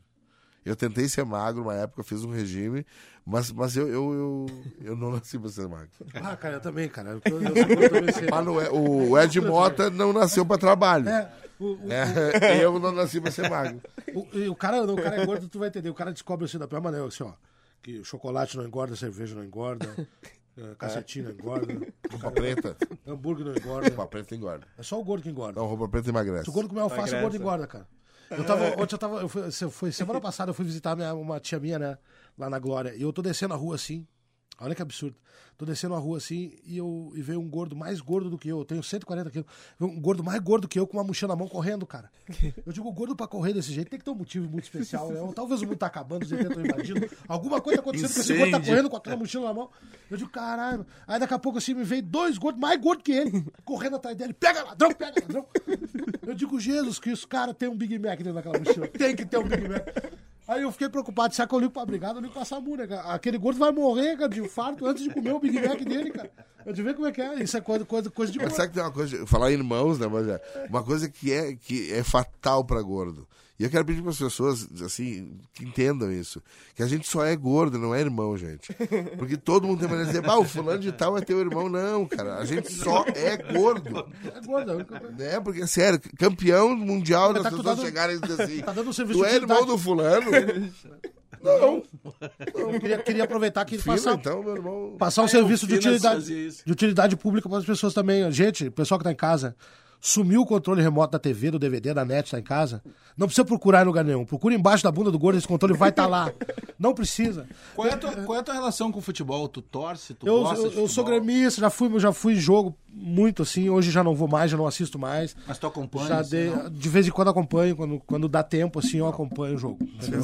Eu tentei ser magro uma época, fiz um regime, mas, mas eu, eu, eu, eu não nasci pra ser magro. Ah, cara, eu também, cara. Eu, eu, eu também não é- o Ed Mota não nasceu pra trabalho. É, o, o, É, eu não nasci pra ser magro. o, e o cara, o cara é gordo, tu vai entender. O cara descobre assim da pior maneira, assim, ó. Que chocolate não engorda, cerveja não engorda, cacetinho não engorda, Roupa preta. hambúrguer não engorda. Roupa preta engorda. É só o gordo que engorda. Não, roupa preta emagrece. Se o gordo comer alface, o gordo engorda, cara. Eu tava, ontem eu tava, eu fui, foi semana passada eu fui visitar minha, uma tia minha, né, lá na Glória, e eu tô descendo a rua assim, olha que absurdo, tô descendo a rua assim, e eu e veio um gordo mais gordo do que eu, eu tenho 140 quilos, um gordo mais gordo que eu com uma mochila na mão correndo, cara. Eu digo, gordo pra correr desse jeito tem que ter um motivo muito especial, né? Ou talvez o mundo tá acabando, os estão invadindo, alguma coisa tá acontecendo que esse gordo tá correndo com aquela mochila na mão. Eu digo, caralho. Aí daqui a pouco assim me veio dois gordos, mais gordos que ele, correndo atrás dele. Pega ladrão, pega ladrão. Eu digo, Jesus Cristo, cara, tem um Big Mac dentro daquela mochila. Tem que ter um Big Mac. Aí eu fiquei preocupado, será que eu ligo pra brigada, eu ligo pra SAMU, né, cara? Aquele gordo vai morrer, cara, de infarto antes de comer o Big Mac dele, cara. Eu te ver como é que é. Isso é coisa, coisa, coisa de Mas gordo. sabe que tem uma coisa, falar em irmãos, né, mas é uma coisa que é, que é fatal pra gordo. E eu quero pedir para as pessoas, assim, que entendam isso. Que a gente só é gordo, não é irmão, gente. Porque todo mundo tem maneira de dizer, ah, o fulano de tal é teu irmão. Não, cara, a gente só é gordo. É gordo. é. Né? Porque, sério, campeão mundial Mas das tá pessoas dando- chegarem e dizer assim, tá dando um serviço tu é irmão utilidade." do fulano? Não. Eu queria, queria aproveitar aqui e Filho, passar, então, meu irmão... passar um é, serviço de utilidade, de utilidade pública para as pessoas também. Gente, pessoal que tá em casa, sumiu o controle remoto da TV, do DVD, da net, tá em casa. Não precisa procurar em lugar nenhum. Procura embaixo da bunda do gordo, esse controle vai estar lá. Não precisa. Qual é, a tua, qual é a tua relação com o futebol? Tu torce? Tu Eu, gosta eu, de eu sou gremista, já fui, já fui em jogo muito assim. Hoje já não vou mais, já não assisto mais. Mas tu acompanha? Já assim, não? de vez em quando acompanho, quando, quando dá tempo, assim, eu acompanho o jogo. entendeu?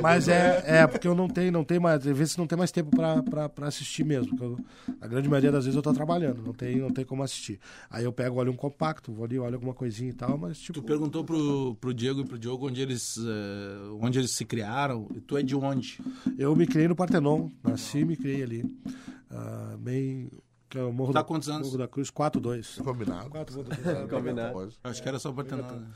Mas é, é porque eu não tenho, não tenho mais, às vezes não tem mais tempo pra, pra, pra assistir mesmo. eu- a grande maioria das vezes eu tô trabalhando, não tem, não tem como assistir. Aí eu pego, olho um compacto, vou ali, olho alguma coisinha e tal, mas tipo. Tu perguntou pro, pro Diego e pro Diogo onde eles, eh, onde eles se criaram. E tu é de onde? Eu me criei no Partenon, nasci e me criei ali. Ah, bem. Que é o Morro Tá da, quantos anos? Morro da Cruz, 4-2. Combinado. 4-2. Combinado. Acho que era só pra né?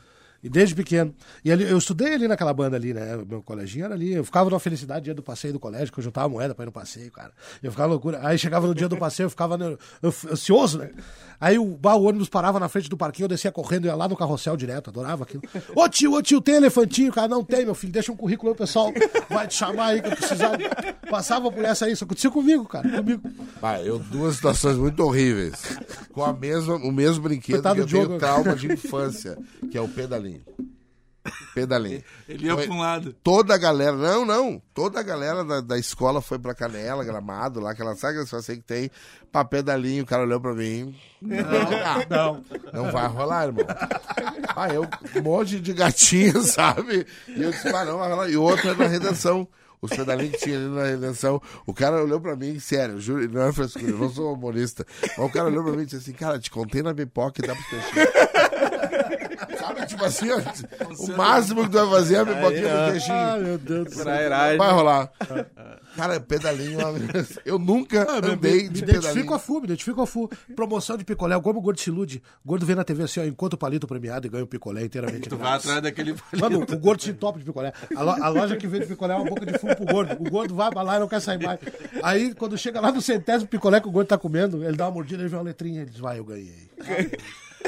E desde pequeno. E ali, eu estudei ali naquela banda ali, né? Meu coleginho era ali. Eu ficava numa felicidade dia do passeio do colégio, que eu juntava moeda pra ir no passeio, cara. Eu ficava loucura. Aí chegava no dia do passeio, eu ficava ansioso, né? Aí o, bah, o ônibus parava na frente do parquinho, eu descia correndo, ia lá no carrossel direto, adorava aquilo. Ô tio, ô tio, tem elefantinho? Cara, não tem, meu filho, deixa um currículo aí, pessoal vai te chamar aí que eu precisar. Passava por essa aí, isso aconteceu comigo, cara, comigo. Ah, eu duas situações muito horríveis. Com a mesma, o mesmo brinquedo Coitado que eu do tenho trauma de infância, que é o pedalinho. Pedalinho. Ele ia Foi- pra um lado. Toda a galera, não, não, toda a galera da, da escola foi pra Canela, Gramado, lá, aquela sabe aquelas passeio que tem, pra pedalinho, o cara olhou pra mim. Não, não, não vai rolar, irmão. Ah, eu, um monte de gatinho, sabe? E eu disse, ah, não vai rolar. E outro é na redenção. Os pedalinhos que tinha ali na redenção. O cara olhou pra mim, sério, juro, não é frescura, eu não sou humorista. Mas o cara olhou pra mim e disse assim, cara, te contei na pipoca e dá pros peixinhos. Tipo assim, ó, o máximo que tu vai fazer é a pipoquinha pro peixinho. Ah, meu Deus do céu. Vai rolar. Cara, pedalinho, eu nunca andei me de identifico pedalinho. a FU, me identifico a FU. Promoção de picolé, como o gordo se ilude. O gordo vê na TV assim, ó, enquanto o palito premiado e ganha o picolé inteiramente. Tu vai atrás daquele. Mano, o gordo se top de picolé. A, lo- a loja que vende picolé é uma boca de fumo pro gordo. O gordo vai pra lá e não quer sair mais. Aí, quando chega lá no centésimo picolé que o gordo tá comendo, ele dá uma mordida, ele vê uma letrinha, ele diz, vai, eu ganhei.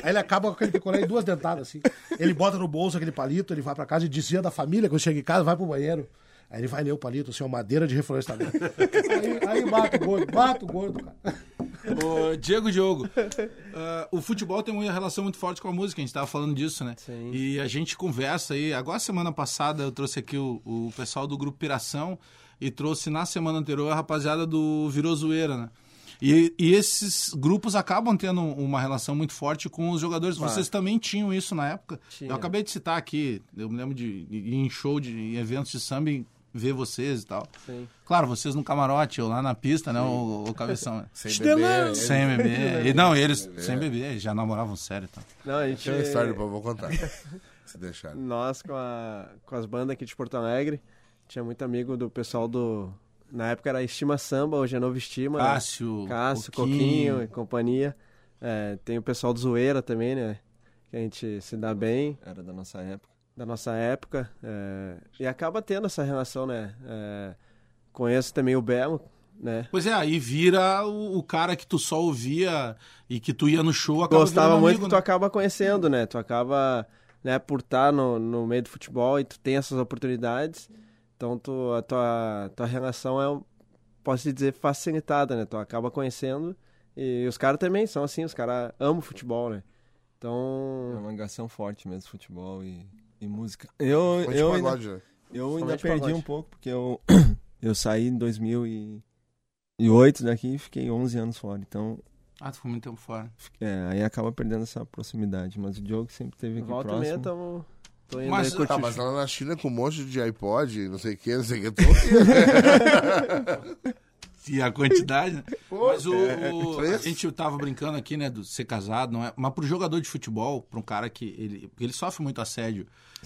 Aí ele acaba com aquele picolé em duas dentadas, assim. Ele bota no bolso aquele palito, ele vai pra casa e desvia da família, quando chega em casa, vai pro banheiro. Aí ele vai ler o palito, assim, ó, madeira de reflorestamento. Aí, aí mata o gordo, mata o gordo, cara. Ô, Diego Diogo, ah, o futebol tem uma relação muito forte com a música, a gente estava falando disso, né? Sim. E a gente conversa aí. Agora, semana passada, eu trouxe aqui o, o pessoal do Grupo Piração e trouxe na semana anterior a rapaziada do Virou Zoeira, né? E, e esses grupos acabam tendo uma relação muito forte com os jogadores. Vocês também tinham isso na época. Tinha. Eu acabei de citar aqui, eu me lembro de ir em show, de em eventos de samba ver vocês e tal. Sim. Claro, vocês no camarote, ou lá na pista, né, o, o cabeção. né? Sem beber. Sem beber. E, não, eles sem beber, já namoravam sério. Então. Não, a gente. Tinha uma história depois, eu vou contar. Se deixar. Nós com, a, com as bandas aqui de Porto Alegre, tinha muito amigo do pessoal do. Na época era Estima Samba, hoje é Novo Estima. né? Cássio, Cássio, Coquinho. Coquinho e companhia. É, tem o pessoal do Zoeira também, né? Que a gente se dá bem. Era da nossa época. da nossa época. é, e acaba tendo essa relação, né? É, conheço também o Belo, né? Pois é, aí vira o, o cara que tu só ouvia e que tu ia no show, acaba Gostava virando muito amigo, que tu né? acaba conhecendo, né? Tu acaba, né, por estar no, no meio do futebol e tu tem essas oportunidades. Então tu, a tua, tua relação é, posso te dizer, facilitada, né? Tu acaba conhecendo. E os caras também são assim, os caras amam futebol, né? É Então. uma ligação forte mesmo, futebol e, e música. Eu, Foi de eu, ainda, pagode, né? eu ainda perdi pagode. um pouco, porque eu, eu saí em 2008 daqui e fiquei 11 anos fora. Então, Ah, tu ficou muito tempo fora. é, aí acaba perdendo essa proximidade. Mas o Diogo sempre teve aqui Volta e meia, próximo. tamo, tô indo Mas, aí curtir. Tá, mas lá na China com um monte de iPod, não sei o que, não sei o que. Tô... E a quantidade, né? Mas o, o- foi a gente tava brincando aqui, né, do ser casado, não é? Mas pro jogador de futebol, pra um cara que ele, ele sofre muito assédio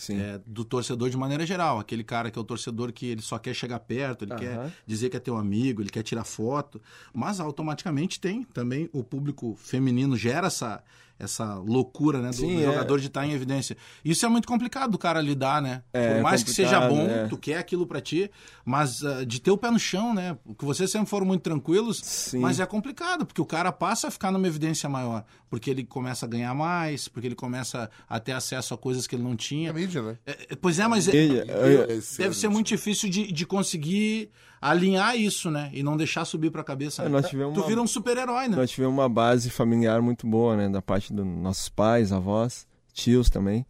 é, do torcedor de maneira geral, aquele cara que é o torcedor que ele só quer chegar perto, ele quer Aham. dizer que é teu amigo, ele quer tirar foto, mas automaticamente tem também o público feminino gera essa essa loucura, né, do, Sim, do é. jogador de estar em evidência. Isso é muito complicado do cara lidar, né? É, Por mais que seja bom, é. tu quer aquilo pra ti, mas ah, de ter o pé no chão, né? Porque vocês sempre foram muito tranquilos, Sim. mas é complicado, porque o cara passa a ficar numa evidência maior, porque ele começa a ganhar mais, porque ele começa a ter acesso a coisas que ele não tinha. É mídia, né? É, é, pois é, mas é- deve ser muito difícil de, de conseguir alinhar isso, né? E não deixar subir pra cabeça. É, né? nós tivemos Tu uma- vira um super-herói, né? Nós tivemos uma base familiar muito boa, né? Da parte dos nossos pais, avós, tios também.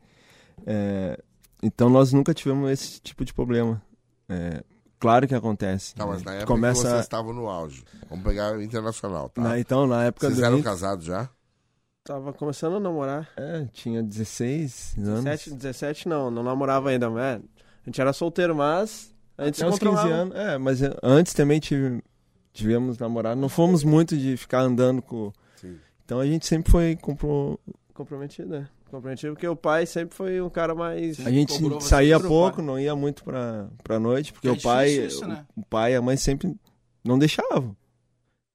É, então nós nunca tivemos esse tipo de problema. É, claro que acontece. Tá, mas né? na época Começa... que vocês estavam no auge. Vamos pegar o internacional, tá? Na- então, na época Vocês do eram Inter- casados já? Tava começando a namorar. É, tinha 16 anos. 17, 17 não, não namorava ainda, mas a gente era solteiro, mas a gente Até se uns 15 controlava. anos. É, mas é, antes também tive, tivemos namorado. Não fomos muito de ficar andando com. Sim. Então a gente sempre foi. Comprou... Comprometido, né? Comprometido, porque o pai sempre foi um cara mais... A gente Cobrou saía pouco, pai. não ia muito pra, pra noite, porque É o pai, isso, o- né? o, pai e a mãe sempre não deixavam.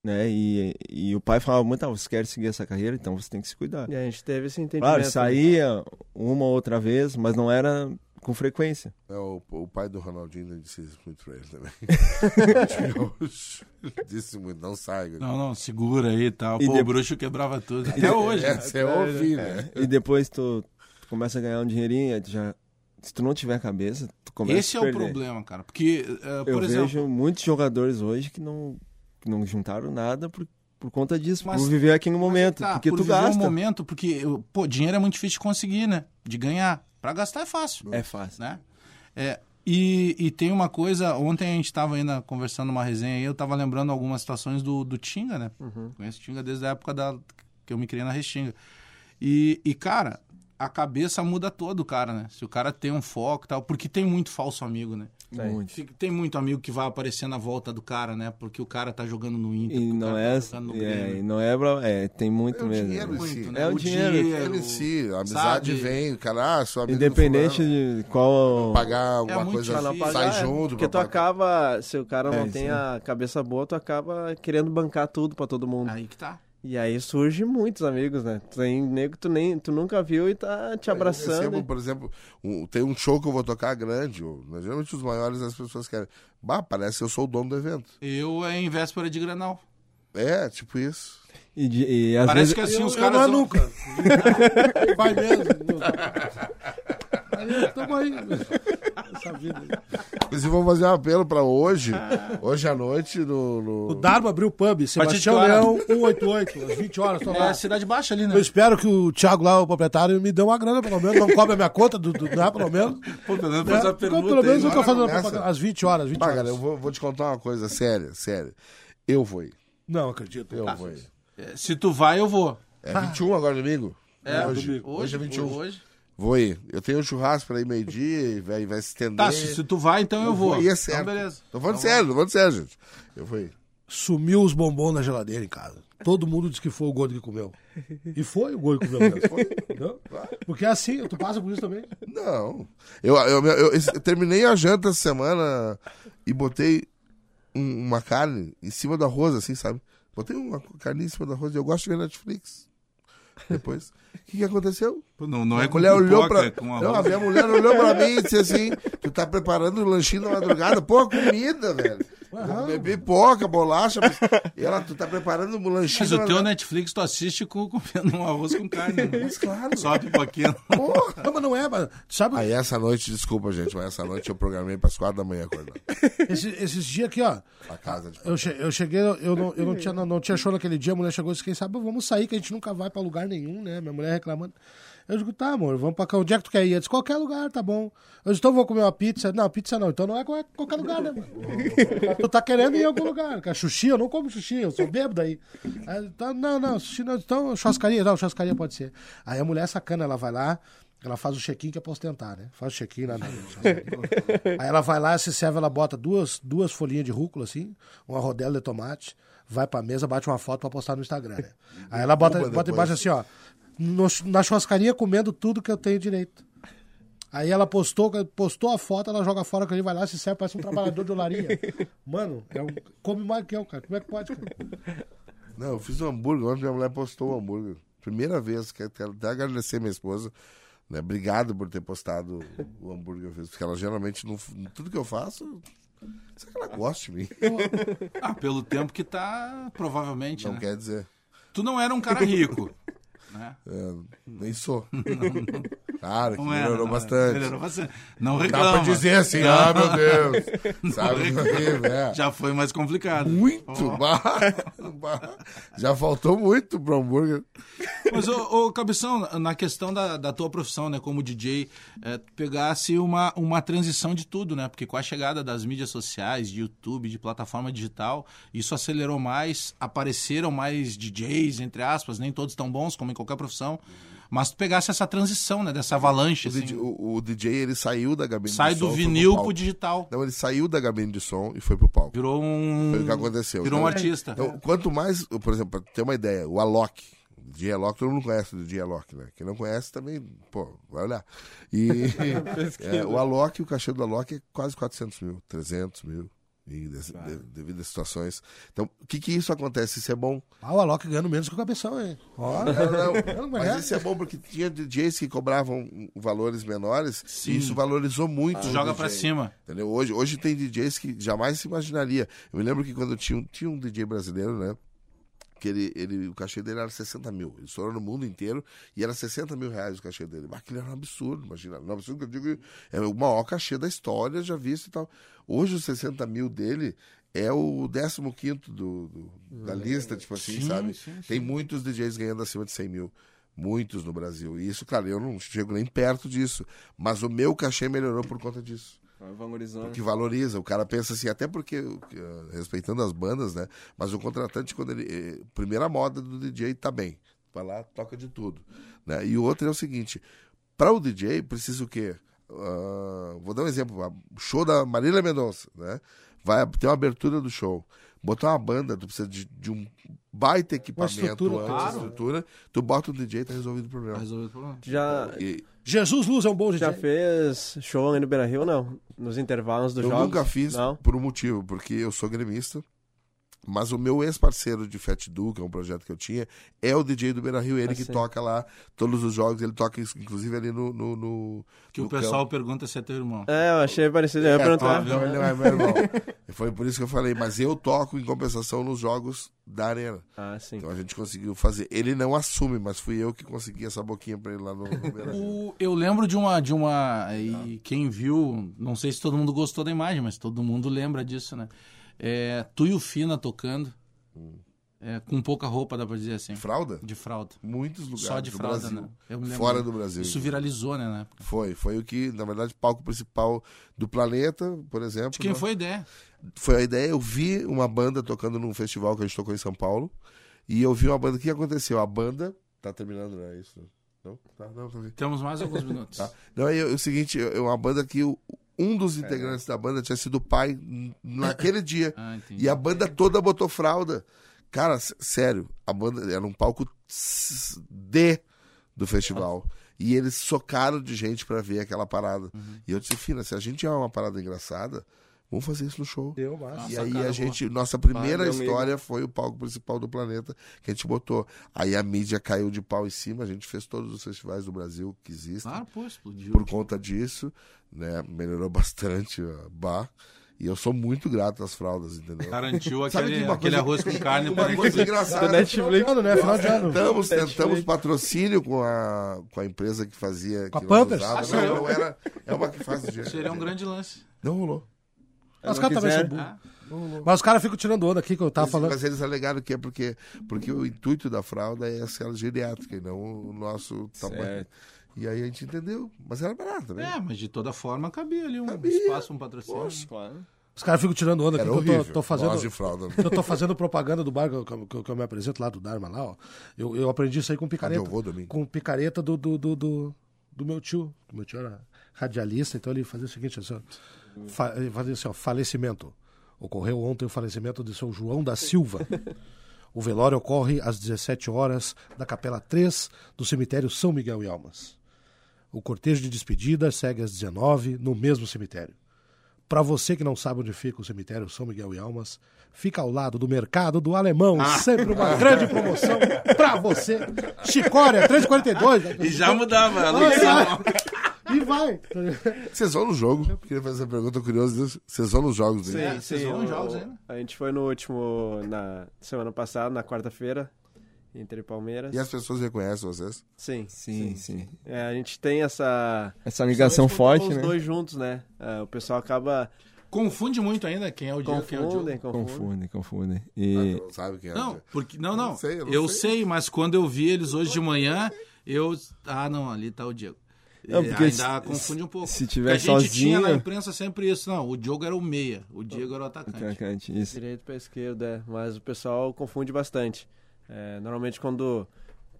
Né? E, e o pai falava muito, ah, você quer seguir essa carreira, então você tem que se cuidar. E a gente teve esse entendimento. Claro, né? saía uma ou outra vez, mas não era com frequência. É, o, o pai do Ronaldinho disse isso muito pra ele também. disse muito, não sai. Não, não, segura aí e tal. E Pô, de- o bruxo quebrava tudo. Até hoje. É, você ouve, né? E depois tu, tu começa a ganhar um dinheirinho, aí tu já, se tu não tiver cabeça, tu começa Esse a é o perder. problema, cara. Porque, Eu por exemplo, vejo muitos jogadores hoje que não, que não juntaram nada por, por conta disso, Mas- por viver aqui no momento. Tá, porque por tu viver gasta. um momento, porque, pô, dinheiro é muito difícil de conseguir, né? De ganhar. Pra gastar é fácil, É fácil. né? É, e, e tem uma coisa, ontem a gente tava ainda conversando numa resenha aí, eu tava lembrando algumas situações do, do Tinga, né? Conheço o Tinga desde a época da, que eu me criei na Restinga. E, e, cara, a cabeça muda todo o cara, né? Se o cara tem um foco e tal, porque tem muito falso amigo, né? Muito. Fica- Tem muito amigo que vai aparecer na volta do cara, né? Porque o cara tá jogando no Inter. E o não é, tá jogando no é, Grêmio. e não é, é, tem muito É o mesmo. dinheiro em Muito, si. né? É o dinheiro. Ele em si, a amizade sabe? vem, o cara, ah, do Independente fulano, de qual. pagar alguma muito coisa, difícil. Não sai pagar, é, junto. Porque tu acaba, se o cara É, não tem a cabeça boa, tu acaba querendo bancar tudo pra todo mundo. Aí que tá. E aí surge muitos amigos, né? Tem nego que tu, nem, tu nunca viu e tá te Eu abraçando. recebo, por exemplo, um- tem um show que eu vou tocar grande, ou, né, geralmente os maiores as pessoas querem. Bah, parece que eu sou o dono do evento. Eu é em véspera de Granal. É, tipo isso. E, de- e Parece vezes. que assim Eu, os eu caras. não é nunca. Vai mesmo. Aí, tamo aí. Essa vida aí. Inclusive, vamos fazer um apelo pra hoje, hoje à noite, no. no- O Darbo abriu o pub, Sebastião hora? Leão, 188, às 20 horas. Tô É lá. a cidade baixa ali, né? Eu espero que o Thiago lá, o proprietário, me dê uma grana, pelo menos. Não cobre a minha conta, do, do, né, pelo menos. Pô, pelo menos É, faz a então, pergunta. pelo menos aí. eu tô hora fazendo propaganda. Às 20 horas, 20 Bah, horas. cara, eu vou, vou te contar uma coisa séria, séria. Eu vou ir. Não acredito. Eu vou ir. É, Se tu vai, eu vou. É 21 agora, domingo? É, hoje. Hoje é 21. Hoje. Vou ir. Eu tenho um churrasco pra ir meio-dia e vai, vai se estender. Tá, se, se tu vai, então eu, vou. E é certo. Então, beleza. Tô falando sério, tô falando sério, gente. Eu vou ir. Sumiu os bombons na geladeira em casa. Todo mundo disse que foi o gordo que comeu. E foi o gordo que comeu mesmo. Entendeu? Porque é assim, tu passa por isso também. Não. Eu, eu, eu- eu- eu terminei a janta essa semana e botei um- uma carne em cima do arroz, assim, sabe? Botei uma carne em cima do arroz e eu gosto de ver Netflix. Depois, o que, que aconteceu? Pô, Não, não é a com mulher olhou pipoca, pra. com Não, a arroz. minha mulher olhou pra mim e disse assim: Tu tá preparando o lanchinho da madrugada? Pô, comida, velho. Bebi pipoca, bolacha. mas- E ela, tu tá preparando um lanchinho Mas o teu madrugada? Netflix tu assiste com, comendo um arroz com carne. né? Mas claro. Só a pipoquinha. Não, mas não é, mas, sabe? Aí essa noite, desculpa, gente, mas essa noite eu programei pras quatro da manhã acordar. Esse- esses dias aqui, ó. A casa de Eu, che- eu cheguei, eu não, eu não tinha, não, não tinha show naquele dia, a mulher chegou e disse, quem sabe vamos sair, que a gente nunca vai pra lugar nenhum, né? Minha mulher reclamando. Eu digo, tá, amor, vamos pra cá. Onde é que tu quer ir? Disse, qualquer lugar, tá bom. Eu disse, então vou comer uma pizza. Não, pizza não, então não é qualquer, qualquer lugar, né, mano? tu tá querendo ir em algum lugar. Quer Xuxi, eu não como xuxi, eu sou bêbado aí. Aí, então, não, não, sushi não, então churrascaria, não, churrascaria pode ser. Aí a mulher sacana, ela vai lá, ela faz o check-in que é pra ostentar, né? Faz o check-in lá na. Aí ela vai lá, se serve, ela bota duas, duas folhinhas de rúcula, assim, uma rodela de tomate, vai pra mesa, bate uma foto pra postar no Instagram, né? Aí ela bota, bota embaixo assim, ó, no- na churrascaria comendo tudo que eu tenho direito. Aí ela postou, postou a foto, ela joga fora que ele vai lá, se serve, parece um trabalhador de olaria. Mano, é um, come mais que eu, cara. Como é que pode, cara? Não, eu fiz um hambúrguer, ontem minha mulher postou um hambúrguer. Primeira vez, que quero até agradecer minha esposa. Né? Obrigado por ter postado o hambúrguer que eu fiz, porque ela geralmente, não, tudo que eu faço, será que ela gosta de mim? Ah, pelo tempo que tá, provavelmente, Não né? quer dizer. Tu não era um cara rico, né? É, nem sou. Que Não era, melhorou não era. bastante. Melhorou bastante. Não Dá reclama. pra dizer assim, Não. ah, meu Deus. Não Sabe o que é? Já foi mais complicado. Muito. bah, bah. Já faltou muito pro hambúrguer. Mas, ô, ô, Cabeção, na questão da, da tua profissão, né, como DJ, é, pegasse uma, uma transição de tudo, né? Porque com a chegada das mídias sociais, de YouTube, de plataforma digital, isso acelerou mais, apareceram mais DJs, entre aspas, nem todos tão bons como em qualquer profissão, mas tu pegasse essa transição, né, dessa avalanche, O, assim, DJ, o- o DJ, ele saiu da cabine sai de do som. e foi vinil pro pro digital. Não, ele saiu da cabine de som e foi pro palco. Virou um... Foi o que aconteceu. Virou um Então, artista. Então, quanto mais, por exemplo, pra ter uma ideia, o Alok, o DJ Alok, todo mundo conhece o DJ Alok, né? Quem não conhece também, pô, vai olhar. E é, o Alok, o cachê do Alok é quase 400 mil, 300 mil, e de- de- devido às situações. Então, o que que isso acontece? Isso é bom. Ah, o Alok ganhando menos que o Cabeção, hein? Ó, Não, não, mas é. isso é bom porque tinha DJs que cobravam valores menores e isso valorizou muito. o Joga pra cima. Entendeu? Hoje, hoje tem DJs que jamais se imaginaria. Eu me lembro que quando tinha, um- tinha um DJ brasileiro, né? Que ele, ele, o cachê dele era 60 mil. Ele estourou no mundo inteiro e era 60 mil reais o cachê dele. Mas aquilo era um absurdo, imagina. Não, absurdo que eu digo, é o maior cachê da história já visto e tal. Hoje os 60 mil dele é o 15 do, do- da lista, tipo assim, Sim, sabe? sim, sim. Tem muitos DJs ganhando acima de 100 mil. Muitos no Brasil. E isso, claro, eu não chego nem perto disso. Mas o meu cachê melhorou por conta disso valorizando. que valoriza. O cara pensa assim, até porque, eh, respeitando as bandas, né? Mas o contratante, quando ele. eh, Primeira moda do DJ tá bem. Vai lá, toca de tudo. Né? E o outro é o seguinte: para o DJ, precisa o quê? Ah, vou dar um exemplo: o show da Marília Mendonça, né? Vai ter uma abertura do show. Botar uma banda, tu precisa de, de um baita equipamento, estrutura, antes, claro. estrutura. Tu bota o DJ e tá resolvido o problema. Resolveu o problema. Já, E Jesus Luz é um bom DJ. já fez show ali no Beira Rio, não? Nos intervalos dos eu jogos? nunca fiz Não? por um motivo, porque eu sou gremista. Mas o meu ex-parceiro de Fat Du, que é um projeto que eu tinha, é o DJ do Beira Rio, ele Ah, que sim. toca lá todos os jogos, ele toca inclusive ali no. no, no- Que no o pessoal campo. pergunta se é teu irmão. É, eu achei parecido. Eu ia É, perguntar. ele não é meu irmão. Foi por isso que eu falei, mas eu toco em compensação nos jogos da arena. Ah, sim. Então a gente conseguiu fazer. Ele não assume, mas fui eu que consegui essa boquinha pra ele lá no, no Beira Rio. O- eu lembro de uma, de uma. E quem viu, não sei se todo mundo gostou da imagem, mas todo mundo lembra disso, né? É, tu e o Fina tocando. é, com pouca roupa, dá pra dizer assim. Fralda? De fralda. Muitos lugares. Só de do fralda, Brasil. né? Fora do Brasil. Isso viralizou, né? Na época. Foi, foi o que, na verdade, palco principal do planeta, por exemplo. De quem nós- foi a ideia? foi a ideia, eu vi uma banda tocando num festival que a gente tocou em São Paulo. E eu vi uma banda. O que aconteceu? A banda. Tá terminando, não é isso? Não? Tá, não, tá. Temos mais alguns minutos. Tá. Não, é, é o seguinte, é uma banda que o- um dos integrantes da banda tinha sido pai naquele dia. Ah. E a banda toda botou fralda. Cara, sério, a banda era um palco D do festival. E eles socaram de gente pra ver aquela parada. Uhum. E eu disse, Fina, se a gente é uma parada engraçada, vamos fazer isso no show. Deu, massa. E aí Sacada a boa. gente, nossa primeira Vai, meu história foi o palco principal do planeta que a gente botou. Aí a mídia caiu de pau em cima, a gente fez todos os festivais do Brasil que existem Claro, pô, explodiu. por conta disso, né? Melhorou bastante a bar. E eu sou muito grato às fraldas, entendeu? Garantiu aquele, que uma aquele coisa- arroz com carne Uma coisa engraçada. Final de ano, né? Final de ano. Tentamos, tentamos patrocínio com a, com a empresa que fazia. Com a que Pampers? nós usava. Ah, não, não era. É uma que faz dinheiro. Seria um grande lance. Não rolou. Mas os caras também são burros. Ah, Mas os caras ficam tirando onda aqui que eu tava Mas- falando. Mas eles alegaram que é porque, porque o intuito da fralda é a cela geriátrica e não o nosso tamanho. Certo. E aí a gente entendeu. Mas era barato, né? É, mas de toda forma cabia ali um Cabia. espaço, um patrocínio. Claro. Os caras ficam tirando onda aqui Era que eu tô, tô fazendo. De fralda. Eu tô fazendo propaganda do bar que eu, que eu- que eu me apresento lá do Dharma lá, ó. Eu, eu aprendi isso aí com picareta. Eu vou, domingo? Com picareta do, do, do, do, do meu tio. Meu tio era radialista, então ele fazia o seguinte, assim, ó, fa- fazia assim, ó, falecimento. Ocorreu ontem o falecimento de seu João da Silva. O velório ocorre às 17 horas da Capela 3 do cemitério São Miguel e Almas. O cortejo de despedida segue às 19 no mesmo cemitério. Para você que não sabe onde fica o cemitério São Miguel e Almas, fica ao lado do mercado do Alemão. Sempre uma grande promoção para você. Chicória, 3,42. E já mudava a. E vai. Vocês vão no jogo? Queria fazer essa pergunta curiosa. Vocês vão nos jogos dele? É, vocês vão o- jogos ainda? A gente foi no último, na semana passada, na quarta-feira, Inter e Palmeiras. E as pessoas reconhecem vocês? Sim, Sim, sim. É, a gente tem essa... Essa ligação forte, quando né? Os dois juntos, né? É, o pessoal acaba... Confunde muito ainda quem é o Diego, quem é Diogo. Confundem, confundem. Confundem, confundem. Ah, E tu não sabe quem é? Não, porque não, não. não sei, eu eu não sei. sei. mas quando eu vi eles hoje de manhã, eu ah, não, ali tá o Diego. Não, E porque ainda se- confunde um pouco. se Porque tiver a gente tinha na sozinho- imprensa sempre isso, não, o Diogo era o meia, o Diego era o atacante. atacante, isso. Direito pra esquerda, é. Mas o pessoal confunde bastante. É, normalmente quando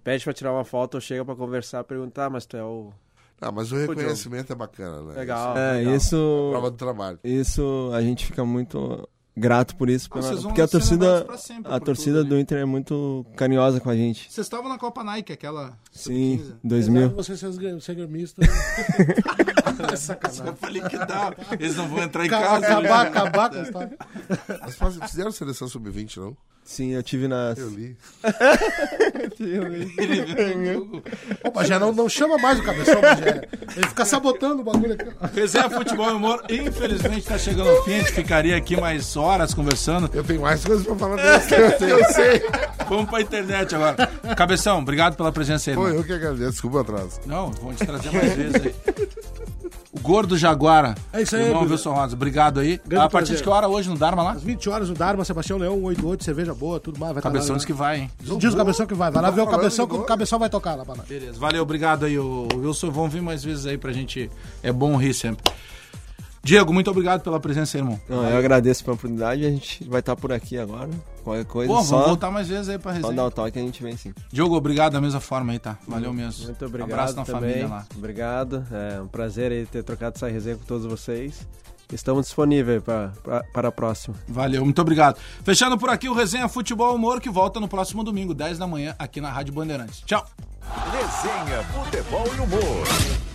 pede pra tirar uma foto ou chega pra conversar, pergunta, ah, mas tu é o... Ah, mas o reconhecimento é bacana, né? Legal. É, legal. isso, Isso é prova do trabalho. isso a gente fica muito grato por isso, Ah, pela- porque a torcida, sempre a torcida tudo, do né? Inter é muito carinhosa com a gente. Vocês estavam na Copa Nike, aquela Sim, sub-15. 2000. Você ser, gremista. Eu Sacanagem. falei que dá. Eles não vão entrar em Acabar, casa. né? acabar, acabar com. Mas fizeram seleção sub-20, não? Sim, eu tive nas. Eu li. Ele viu o. Ô, Bagé, não, não chama mais o cabeção, Bagé. Ele fica sabotando o bagulho aqui. Resenha Futebol e Humor, infelizmente tá chegando ao fim. A gente ficaria aqui mais horas conversando. Eu tenho mais coisas pra falar. Eu sei. Eu sei. Vamos pra internet agora. Cabeção, obrigado pela presença aí. Irmão. eu que agradeço. Desculpa o atraso. Não, vou te trazer mais vezes aí. Gordo Jaguara. É isso aí, Irmão. Wilson Rosa, obrigado aí. Grande a partir prazer. de que hora hoje no Dharma lá? Às 20 horas o Dharma, Sebastião Leão, 188, cerveja boa, tudo mais. Vai tá Cabeção lá, diz que vai, hein? Diz o Cabeção que vai. Vai lá ver o falando Cabeção, que o Cabeção vai tocar lá pra nós. Beleza, valeu, obrigado aí, o Wilson. Vão vir mais vezes aí pra gente. É bom rir sempre. Diego, muito obrigado pela presença aí, irmão. Não, eu agradeço pela oportunidade. A gente vai estar por aqui agora. Qualquer coisa, Pô, só, vamos voltar mais vezes aí pra só resenha. dar o toque a gente vem sim. Diogo, obrigado da mesma forma aí, tá? Valeu mesmo. Muito obrigado Abraço na também. família lá. Obrigado. É um prazer aí ter trocado essa resenha com todos vocês. Estamos disponíveis pra, pra, para a próxima. Valeu, muito obrigado. Fechando por aqui o Resenha Futebol Humor, que volta no próximo domingo, 10 da manhã, aqui na Rádio Bandeirantes. Tchau! Resenha, futebol e humor.